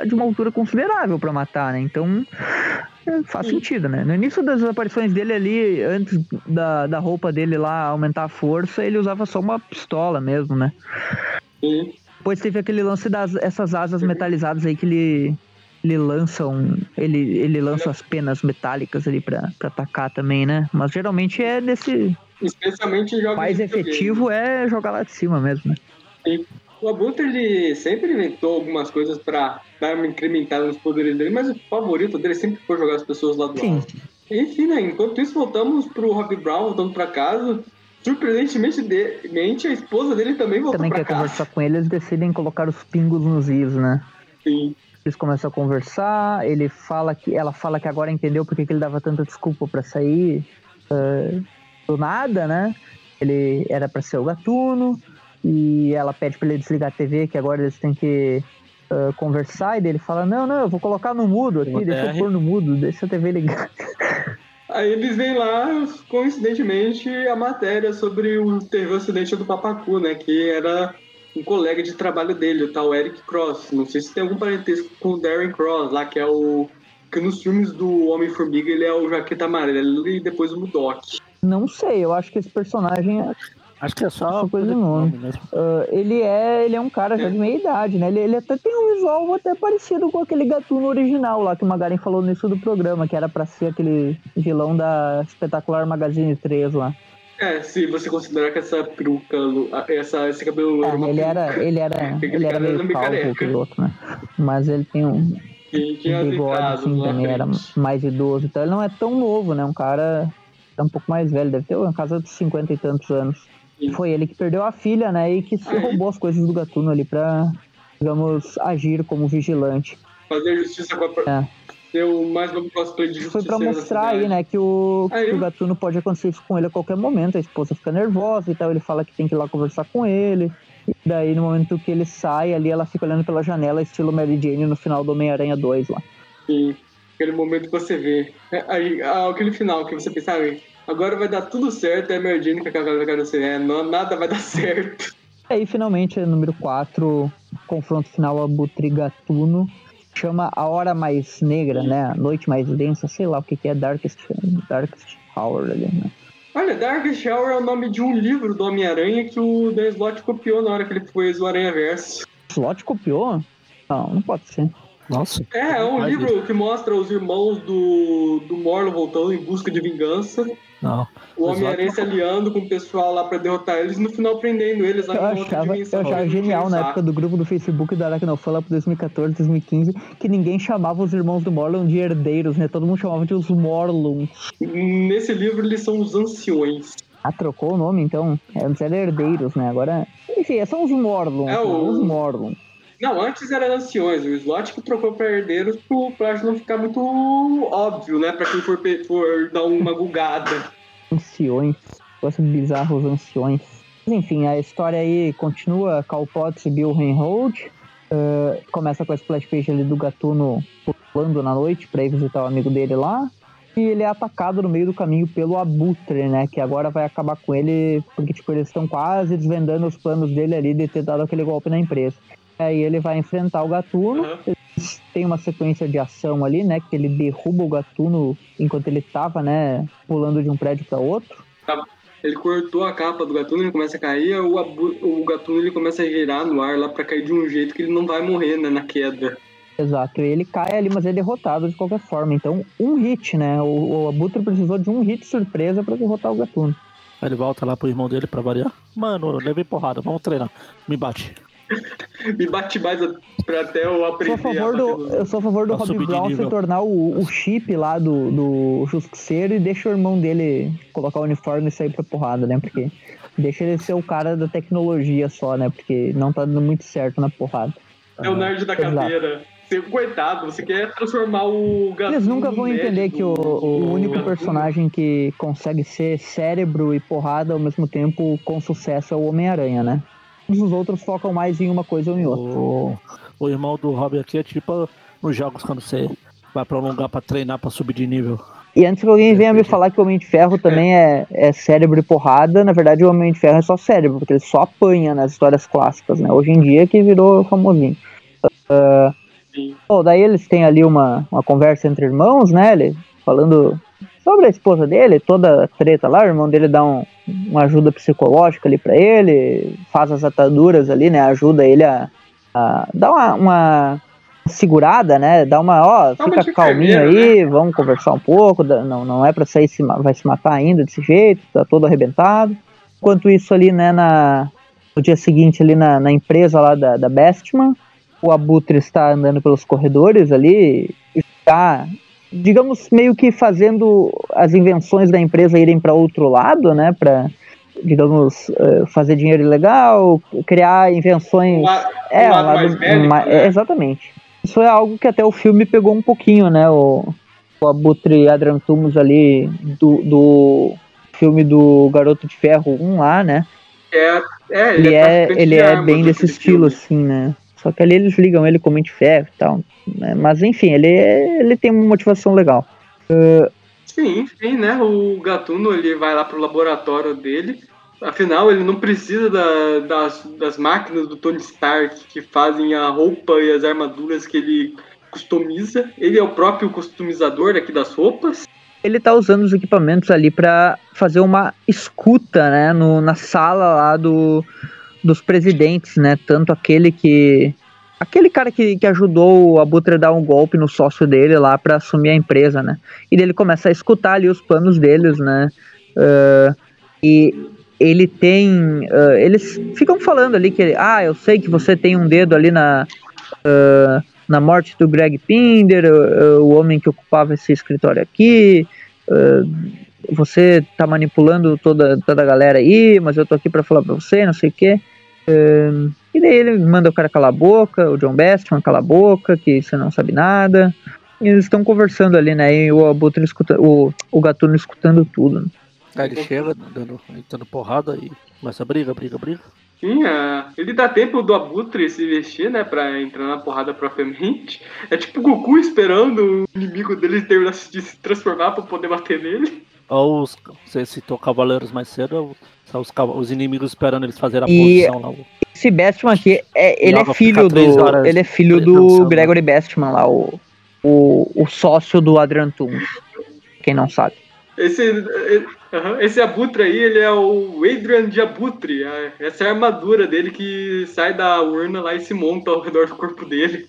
de uma altura considerável para matar, né? Então, faz sentido, né? No início das aparições dele ali, antes da, da roupa dele lá aumentar a força, ele usava só uma pistola mesmo, né? Sim. Depois teve aquele lance das essas asas metalizadas aí que ele ele lança um, ele, ele lança as penas metálicas ali para atacar também, né? Mas geralmente é desse especialmente o mais efetivo é jogar lá de cima mesmo, né? Sim. O Abutre, ele sempre inventou algumas coisas para dar uma incrementada nos poderes dele, mas o favorito dele sempre foi jogar as pessoas lá do Sim. alto. Enfim, né? Enquanto isso, voltamos pro Rob Brown, voltando para casa. Surpreendentemente, a esposa dele também voltou também pra quer conversar com ele, eles decidem colocar os pingos nos is, né? Sim. Eles começam a conversar, ele fala que ela fala que agora entendeu porque que ele dava tanta desculpa para sair uh, do nada, né? Ele era para ser o gatuno e ela pede para ele desligar a TV, que agora eles têm que uh, conversar, e ele fala, não, não, eu vou colocar no mudo aqui, deixa eu pôr no mudo, deixa a TV ligada. Aí eles vêm lá, coincidentemente, a matéria sobre o terrível acidente do Papacu, né, que era um colega de trabalho dele, o tal Eric Cross. Não sei se tem algum parentesco com o Darren Cross, lá que é o que nos filmes do Homem-Formiga ele é o Jaqueta Amarela e depois o Mudok. Não sei, eu acho que esse personagem Acho que é só, só coisa de nome. nome uh, ele, é, ele é um cara já de meia idade, né? Ele, ele até tem um visual até parecido com aquele gatuno original lá que o Magaren falou no início do programa, que era pra ser aquele vilão da espetacular Magazine 3 lá. É, se você considerar que essa peruca, essa, esse cabelo é, ele, era, ele era, *laughs* ele era meio calvo aquele outro, né? Mas ele tem um, um bigode assim também, era mais idoso. Então ele não é tão novo, né? Um cara é um pouco mais velho, deve ter uma casa de 50 e tantos anos. Foi ele que perdeu a filha, né? E que se roubou as coisas do gatuno ali pra, digamos, agir como vigilante. Fazer justiça com a. É. O mais novo cosplay de Foi pra mostrar aí, né, que o, aí, que o gatuno pode acontecer isso com ele a qualquer momento. A esposa fica nervosa e tal, ele fala que tem que ir lá conversar com ele. E daí, no momento que ele sai ali, ela fica olhando pela janela, estilo Mary Jane no final do Homem-Aranha 2 lá. Sim, aquele momento que você vê. É, aí, aquele final que você pensa, ah, agora vai dar tudo certo, é Jane que acaba de assim, é, não, nada vai dar certo. Aí finalmente, número 4, confronto final Abutre Gatuno. Chama A Hora Mais Negra, né? A Noite Mais Densa, sei lá o que, que é Darkest, Darkest Hour ali, né? Olha, Darkest Hour é o nome de um livro do Homem-Aranha que o Dan Slott copiou na hora que ele fez o Aranha Verso. Slott copiou? Não, não pode ser. Nossa. É, é um livro isso. que mostra os irmãos do, do Morlo voltando em busca de vingança. Não. O Homem-Aranha se aliando com o pessoal lá pra derrotar eles e no final prendendo eles eu achava, Eu achava genial na época do grupo do Facebook da Aracnofan lá pro 2014, 2015, que ninguém chamava os irmãos do Morlun de herdeiros, né? Todo mundo chamava de os Morlun. Nesse livro eles são os anciões. Ah, trocou o nome então? Antes eram herdeiros, né? Agora. Enfim, são os Morlun. É o... Os Morlun. Não, antes eram anciões. O slot que trocou para herdeiros pro, pra não ficar muito óbvio, né? Pra quem for, for dar uma gugada. Anciões. Gosto bizarros anciões. Mas, enfim, a história aí continua. Cal Potts e Bill Reinhold. Uh, começa com a splash page ali do Gatuno pulando na noite para ir visitar o amigo dele lá. E ele é atacado no meio do caminho pelo Abutre, né? Que agora vai acabar com ele, porque tipo, eles estão quase desvendando os planos dele ali de ter dado aquele golpe na empresa. Aí ele vai enfrentar o Gatuno. Uhum. Tem uma sequência de ação ali, né? Que ele derruba o Gatuno enquanto ele tava, né? Pulando de um prédio para outro. Ele cortou a capa do Gatuno, ele começa a cair, o, o Gatuno ele começa a girar no ar lá para cair de um jeito que ele não vai morrer, né? Na queda. Exato, e ele cai ali, mas é derrotado de qualquer forma. Então, um hit, né? O, o Abutre precisou de um hit surpresa para derrotar o Gatuno. Aí ele volta lá pro irmão dele pra variar. Mano, eu levei porrada, vamos treinar. Me bate. *laughs* Me bate mais pra até eu aprender. Sou a favor do, eu sou a favor do Robbie Brown se tornar o, o chip lá do, do Justiceiro e deixa o irmão dele colocar o uniforme e sair pra porrada, né? Porque deixa ele ser o cara da tecnologia só, né? Porque não tá dando muito certo na porrada. É o nerd da cadeira. Você, coitado, você quer transformar o Gatuno Eles nunca vão entender que o, o único personagem que consegue ser cérebro e porrada ao mesmo tempo com sucesso é o Homem-Aranha, né? Todos os outros focam mais em uma coisa ou em outra. O, o irmão do Robin aqui é tipo nos jogos quando você vai pra um lugar pra treinar, pra subir de nível. E antes que alguém venha me falar que o Homem de Ferro também é, é cérebro e porrada, na verdade o Homem de Ferro é só cérebro, porque ele só apanha nas histórias clássicas, né? Hoje em dia que virou famosinho. Uh, Bom, daí eles têm ali uma, uma conversa entre irmãos, né? Ele falando sobre a esposa dele, toda treta lá, o irmão dele dá um, uma ajuda psicológica ali para ele, faz as ataduras ali, né? Ajuda ele a, a dar uma, uma segurada, né? Dá uma, ó, fica calminho aí, né? vamos conversar um pouco, não, não é para sair, se, vai se matar ainda desse jeito, tá todo arrebentado. Enquanto isso ali, né, na, no dia seguinte ali na, na empresa lá da, da Bestman, o Abutre está andando pelos corredores ali, está, digamos, meio que fazendo as invenções da empresa irem para outro lado, né? Para, digamos, eh, fazer dinheiro ilegal, criar invenções. Um lado, é, um lado, lado mais bélico, né? é, exatamente. Isso é algo que até o filme pegou um pouquinho, né? O, o Abutre Adrantumus ali do, do filme do Garoto de Ferro 1 lá, né? É, é ele, ele é, ele é bem desse estilo, filme. assim, né? Só que ali eles ligam ele como de ferro e tal. Né? Mas enfim, ele, ele tem uma motivação legal. Uh... Sim, sim, né? O Gatuno ele vai lá pro laboratório dele. Afinal, ele não precisa da, das, das máquinas do Tony Stark que fazem a roupa e as armaduras que ele customiza. Ele é o próprio customizador aqui das roupas. Ele tá usando os equipamentos ali para fazer uma escuta, né, no, na sala lá do, dos presidentes, né? Tanto aquele que. Aquele cara que, que ajudou o Abutre a dar um golpe no sócio dele lá para assumir a empresa, né? E ele começa a escutar ali os planos deles, né? Uh, e ele tem. Uh, eles ficam falando ali que, ah, eu sei que você tem um dedo ali na. Uh, na morte do Greg Pinder, o homem que ocupava esse escritório aqui. você tá manipulando toda, toda a galera aí, mas eu tô aqui para falar para você, não sei o quê e daí ele manda o cara calar a boca, o John Bestman calar a boca, que você não sabe nada. E eles estão conversando ali, né? E o Abutre escuta, o, o Gatuno escutando tudo. Né? Aí ele chega dando, dando porrada e começa a briga, briga, briga. Sim, é. ele dá tempo do Abutre se vestir, né, pra entrar na porrada propriamente. É tipo o Goku esperando o inimigo dele terminar de se transformar pra poder bater nele. Ou os, você citou Cavaleiros mais cedo, são os, os inimigos esperando eles fazerem a e posição lá. Esse Bestman aqui, é, ele, é filho do, ele é filho do Gregory Bestman lá, o, o, o sócio do Adrian Toomes, quem não sabe. Esse, esse Abutre aí, ele é o Adrian de Abutre. Essa é a armadura dele que sai da urna lá e se monta ao redor do corpo dele.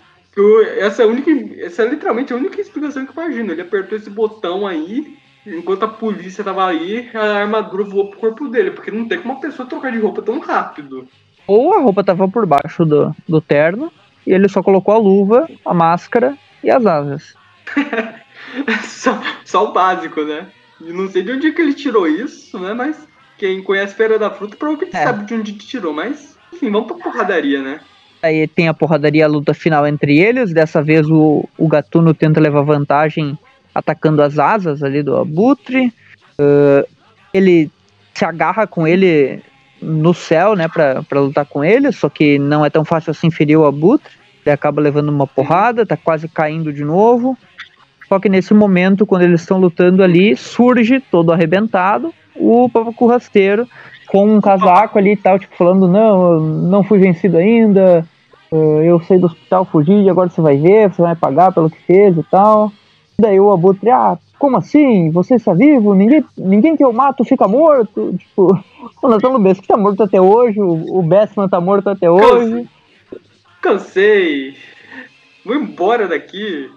essa, é a única, essa é literalmente a única explicação que eu imagino. Ele apertou esse botão aí, enquanto a polícia tava aí, a armadura voou pro corpo dele, porque não tem como uma pessoa trocar de roupa tão rápido. Ou a roupa tava por baixo do, do terno, e ele só colocou a luva, a máscara e as asas. *laughs* só, só o básico, né? Não sei de onde que ele tirou isso, né? Mas quem conhece Feira da Fruta provavelmente é. sabe de onde tirou, mas enfim, vamos pra porradaria, né? Aí tem a porradaria, a luta final entre eles. Dessa vez o, o Gatuno tenta levar vantagem atacando as asas ali do Abutre. Uh, ele se agarra com ele no céu, né, pra, lutar com ele, só que não é tão fácil assim ferir o Abutre. Ele acaba levando uma porrada, tá quase caindo de novo. Só que nesse momento, quando eles estão lutando ali, surge todo arrebentado o Papacu Rasteiro com um casaco ali e tal, tipo, falando, não, não fui vencido ainda, eh, eu saí do hospital, fugi, agora você vai ver, você vai pagar pelo que fez e tal. Daí o Abutre, ah, como assim? Você está vivo? Ninguém, ninguém que eu mato fica morto? *laughs* Tipo, o Nathan que tá morto até hoje, o, o Bessman tá morto até hoje. Cansei. Vou embora daqui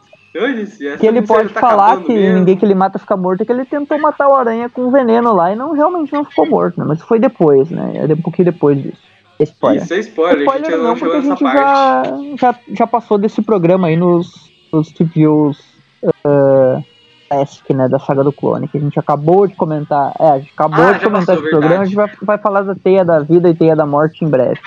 que ele pode tá falar que mesmo. ninguém que ele mata fica morto, é que ele tentou matar o aranha com veneno lá e não realmente não ficou morto, né? Mas foi depois, né? É um pouquinho depois disso. Spoiler. Isso é spoiler, spoiler a gente não, porque a gente já, já, já passou desse programa aí nos, nos reviews uh, classic, né, da saga do clone, que a gente acabou de comentar. É, a gente acabou ah, de comentar passou, esse programa, a gente vai, vai falar da teia da vida e teia da morte em breve.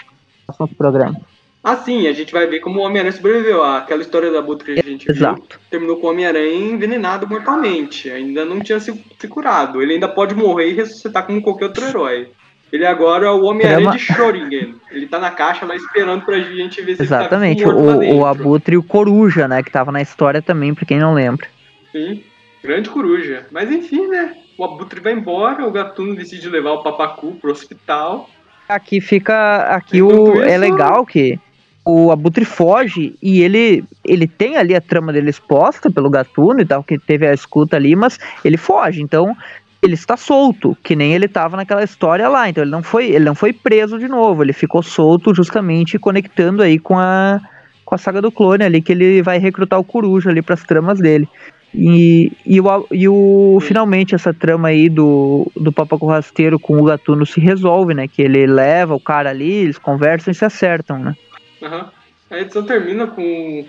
Próximo programa. Ah, sim, a gente vai ver como o Homem-Aranha sobreviveu. Aquela história da Abutre que a gente Exato. viu terminou com o Homem-Aranha envenenado mortalmente. Ainda não tinha se, se, curado. Ele ainda pode morrer e ressuscitar como qualquer outro herói. Ele agora é o Homem-Aranha de Schrödinger. Ele tá na caixa lá esperando pra gente ver se Exatamente, ele tá o, o Abutre e o Coruja, né? Que tava na história também, pra quem não lembra. Sim, grande Coruja. Mas enfim, né? O Abutre vai embora, o Gatuno decide levar o Papacu pro hospital. Aqui fica. Aqui o. É isso, é legal que o Abutre foge e ele ele tem ali a trama dele exposta pelo Gatuno e tal, que teve a escuta ali, mas ele foge. Então, ele está solto, que nem ele estava naquela história lá. Então, ele não foi ele não foi preso de novo, ele ficou solto justamente conectando aí com a com a saga do clone ali que ele vai recrutar o Coruja ali para as tramas dele. E, e, o, e o finalmente essa trama aí do, do Papaco Rasteiro com o Gatuno se resolve, né? Que ele leva o cara ali, eles conversam e se acertam, né? Uhum. A edição termina com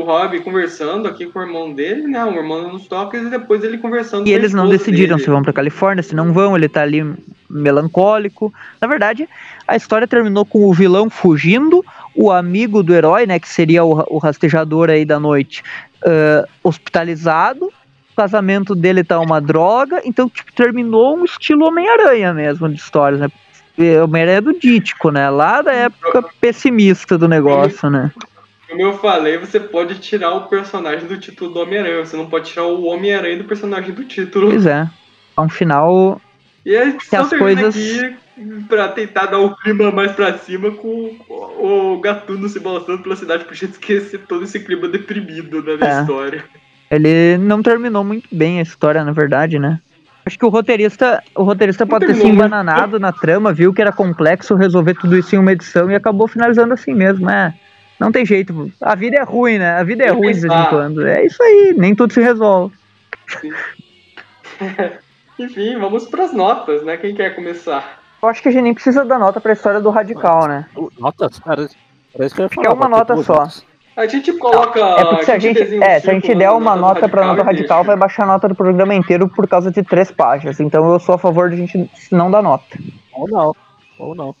o Rob conversando aqui com o irmão dele, né? O irmão nos toques e depois ele conversando E eles não decidiram dele. se vão pra Califórnia, se não vão, ele tá ali melancólico. Na verdade, a história terminou com o vilão fugindo, o amigo do herói, né? Que seria o, o rastejador aí da noite, uh, hospitalizado. O casamento dele tá uma droga, então tipo, terminou um estilo Homem-Aranha mesmo de histórias, né? Homem-Aranha do Dítico, né? Lá da época pessimista do negócio, né? Como eu falei, você pode tirar o personagem do título do Homem-Aranha, você não pode tirar o Homem-Aranha do personagem do título. Pois é. É um final. E a gente as coisas. aqui pra tentar dar o clima mais pra cima com o Gatuno se balançando pela cidade pra gente esquecer todo esse clima deprimido né, da é. história. Ele não terminou muito bem a história, na verdade, né? Acho que o roteirista, o roteirista pode ter se embananado na trama, viu que era complexo resolver tudo isso em uma edição e acabou finalizando assim mesmo, né? Não tem jeito. A vida é ruim, né? A vida é ruim de vez em quando. É isso aí, nem tudo se resolve. *laughs* Enfim, vamos para as notas, né? Quem quer começar? Eu acho que a gente nem precisa dar nota para a história do Radical, né? Notas? Cara, parece que eu ia falar. É uma nota só. Notas. A gente coloca. É porque se a gente, é, se a gente der uma nota para nota radical, vai baixar a nota do programa inteiro por causa de três páginas. Então eu sou a favor de a gente não dar nota. Ou não. Ou não.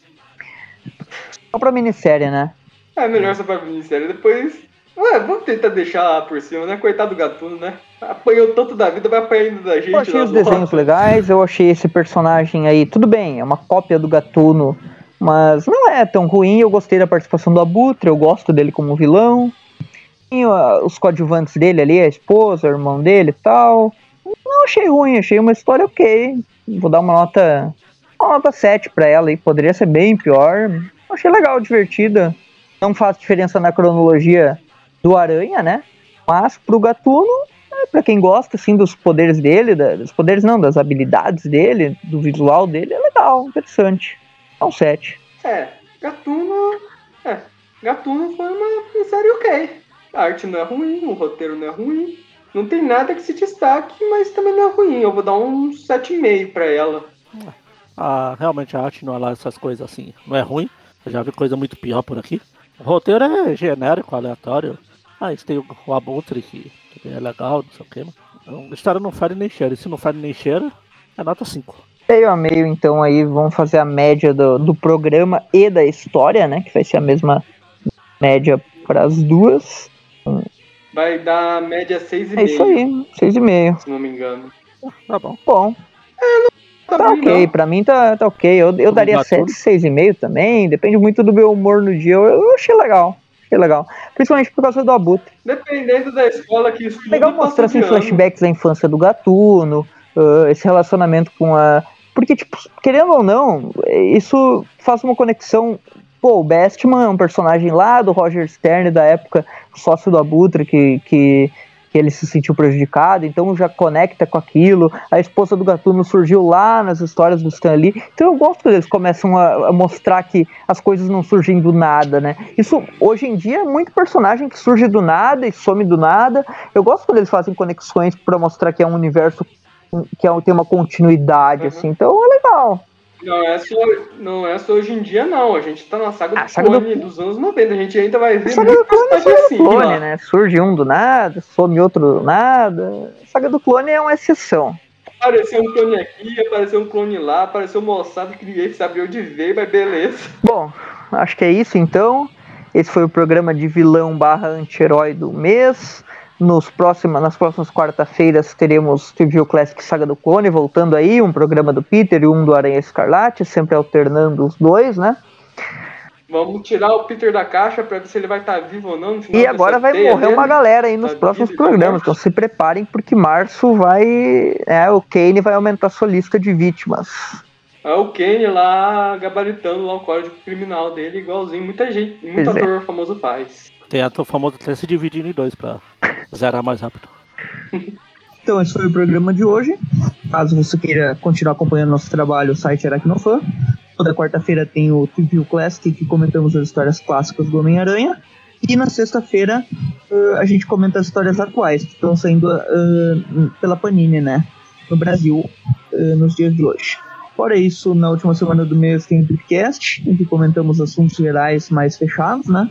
Só pra minissérie, né? É melhor só pra minissérie. Depois. Ué, vamos tentar deixar lá por cima, né? Coitado do gatuno, né? Apanhou tanto da vida, vai apanhando da gente. Eu achei os desenhos legais, eu achei esse personagem aí. Tudo bem, é uma cópia do gatuno mas não é tão ruim, eu gostei da participação do Abutre, eu gosto dele como vilão. Tem os coadjuvantes dele ali, a esposa, o irmão dele e tal. Não achei ruim, achei uma história ok. Vou dar uma nota. Uma nota 7 pra ela e poderia ser bem pior. Achei legal, divertida. Não faz diferença na cronologia do Aranha, né? Mas pro Gatuno, é, pra quem gosta assim dos poderes dele, dos poderes não, das habilidades dele, do visual dele, é legal, interessante. É um 7. É, Gatuno. É, Gatuno foi uma série ok. A arte não é ruim, o roteiro não é ruim. Não tem nada que se destaque, mas também não é ruim. Eu vou dar um 7,5 pra ela. Ah, realmente a arte não é lá essas coisas assim. Não é ruim. Eu já vi coisa muito pior por aqui. O roteiro é genérico, aleatório. Ah, isso tem o Abutre que também é legal, não sei o que. Então, a história não fere nem cheira. E se não fere nem cheira, é nota 5. Meio a meio, então aí vamos fazer a média do, do programa e da história, né? Que vai ser a mesma média para as duas. Vai dar média 6,5. É isso aí, 6,5. Se não me engano. Tá bom. Bom. Tá, Tá ok, não. pra mim tá, tá ok. Eu, eu daria Vamos dar 7, 6,5 também. Depende muito do meu humor no dia. Eu, eu achei legal. Achei legal. Principalmente por causa do Abutre. Dependendo da escola que estuda, Legal mostrar assim, flashbacks da infância do Gatuno, ah, esse relacionamento com a. Porque, tipo, querendo ou não, isso faz uma conexão. Pô, o Bestman é um personagem lá do Roger Stern da época, sócio do Abutre, que, que, que ele se sentiu prejudicado, então já conecta com aquilo. A esposa do Gatuno surgiu lá nas histórias do Stan Lee. Então eu gosto quando eles começam a, a mostrar que as coisas não surgem do nada, né? Isso, hoje em dia, é muito personagem que surge do nada e some do nada. Eu gosto quando eles fazem conexões pra mostrar que é um universo que é, tem uma continuidade, Uhum. assim. Então é legal. Não é, só, não é só hoje em dia, não. A gente tá na saga do Ah, saga do- clone dos anos 90. A gente ainda vai ver Saga do clone é saga do assim. clone, ó. né? Surge um do nada, some outro do nada. Saga do clone é uma exceção. Apareceu um clone aqui, apareceu um clone lá, apareceu um moçado que ninguém sabe onde veio, mas beleza. Bom, acho que é isso então. Esse foi o programa de vilão barra anti-herói do mês. Nos próxima, nas próximas quarta-feiras teremos Trivial Classic Saga do Clone, voltando aí, um programa do Peter e um do Aranha Escarlate, sempre alternando os dois, né? Vamos tirar o Peter da caixa pra ver se ele vai estar vivo ou não. E agora vai morrer dele. uma galera aí nos Tá próximos programas, né? então se preparem porque março vai. É, o Kane vai aumentar sua lista de vítimas. É o Kenny lá gabaritando lá o código criminal dele, igualzinho muita gente, muito Pois é. ator famoso faz. Tem até o famoso até se dividindo em dois pra zerar mais rápido. *laughs* Então, esse foi o programa de hoje. Caso você queira continuar acompanhando nosso trabalho, o site Aracnofan. Toda quarta-feira tem o Trivia Classic, que comentamos as histórias clássicas do Homem-Aranha. E na sexta-feira uh, a gente comenta as histórias atuais, que estão saindo uh, pela Panini, né? No Brasil, uh, nos dias de hoje. Fora isso, na última semana do mês tem o Tripcast, em que comentamos assuntos gerais mais fechados, né?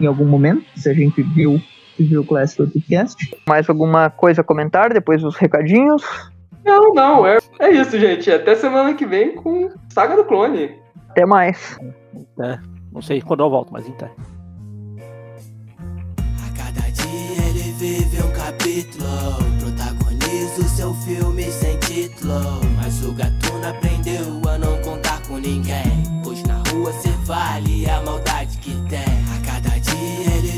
em algum momento, se a gente viu viu o Classic Podcast. Mais alguma coisa a comentar depois dos recadinhos? Não, não, é, é isso, gente. Até semana que vem com Saga do Clone. Até mais. É, não sei quando eu volto, mas então. A cada dia ele vive um capítulo. Protagoniza o seu filme sem título. Mas o gatuno aprendeu a não contar com ninguém. Pois na rua cê vale a maldade que tem.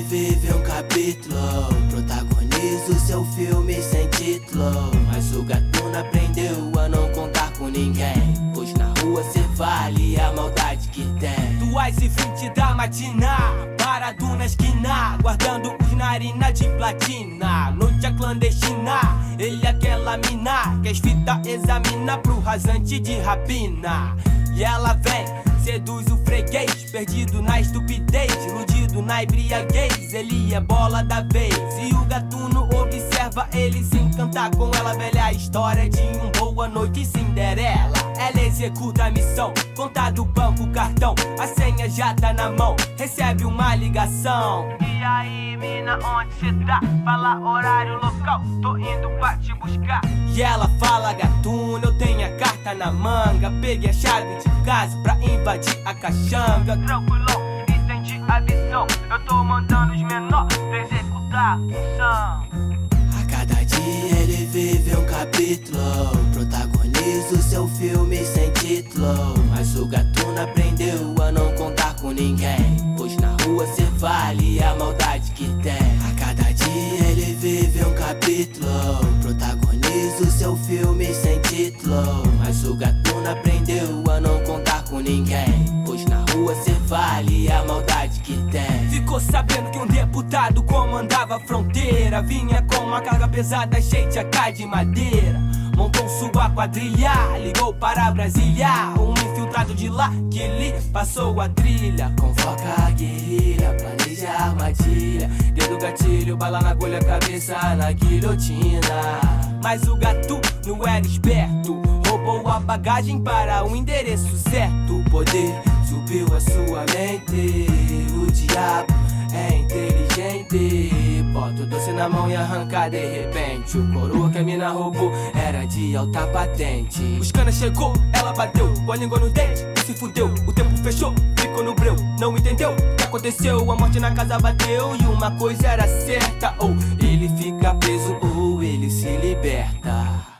Vive um capítulo. Protagoniza o seu filme sem título. Mas o gatuno aprendeu a não contar com ninguém. Pois na rua cê vale a maldade que tem. Duas e vinte da matina, parado na esquina, guardando os narina de platina. Noite a clandestina, ele é aquela mina que as fitas examina pro rasante de rapina. E ela vem, seduz o freguês, perdido na estupidez, iludido na embriaguez. Ele é bola da vez e o gatuno observa ele se encantar com ela, velha história de um boa noite Cinderela. Ela executa a missão, conta do banco, cartão, a senha já tá na mão, recebe uma ligação. E aí, mina, onde cê tá? Fala horário, local, tô indo pra te buscar. E ela fala, gatuno, eu tenho a carta na manga, peguei a chave de casa pra invadir a caixanga. Tranquilo a visão. Eu tô mandando os menores executar a função. Cada dia ele vive um capítulo. Protagoniza o seu filme sem título. Mas o gatuno aprendeu a não contar com ninguém. Pois na rua cê vale a maldade que tem. A cada dia ele vive um capítulo. Protagoniza o seu filme sem título. Mas o gatuno aprendeu a não contar com ninguém. Pois na rua cê vale a maldade que tem. Ficou sabendo que um deputado comandava a fronteira. Vinha com uma carga pesada cheia de AK de madeira. Montou sua quadrilha, ligou para Brasília. Um infiltrado de lá que ele passou a trilha. Convoca a guerrilha, planeja a armadilha. Dedo gatilho, bala na agulha, cabeça na guilhotina. Mas o gato não era esperto. Roubou a bagagem para o endereço certo. O poder subiu a sua mente. O diabo é inteligente. Bota o doce na mão e arranca de repente. O coroa que a mina roubou era de alta patente. Os cana chegou, ela bateu, a língua no dente, e se fudeu. O tempo fechou, ficou no breu, não entendeu o que aconteceu. A morte na casa bateu e uma coisa era certa: ou ele fica preso ou ele se liberta.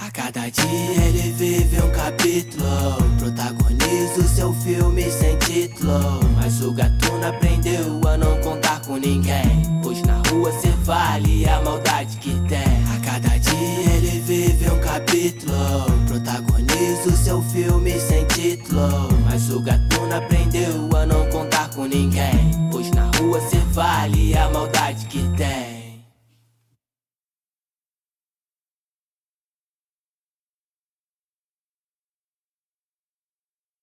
A cada dia ele vive um capítulo. Protagoniza o seu filme sem título. Mas o gatuno aprendeu a não contar com ninguém. Pois na rua cê vale a maldade que tem. A cada dia ele vive um capítulo. Protagoniza o seu filme sem título. Mas o gatuno aprendeu a não contar com ninguém. Pois na rua cê vale a maldade que tem.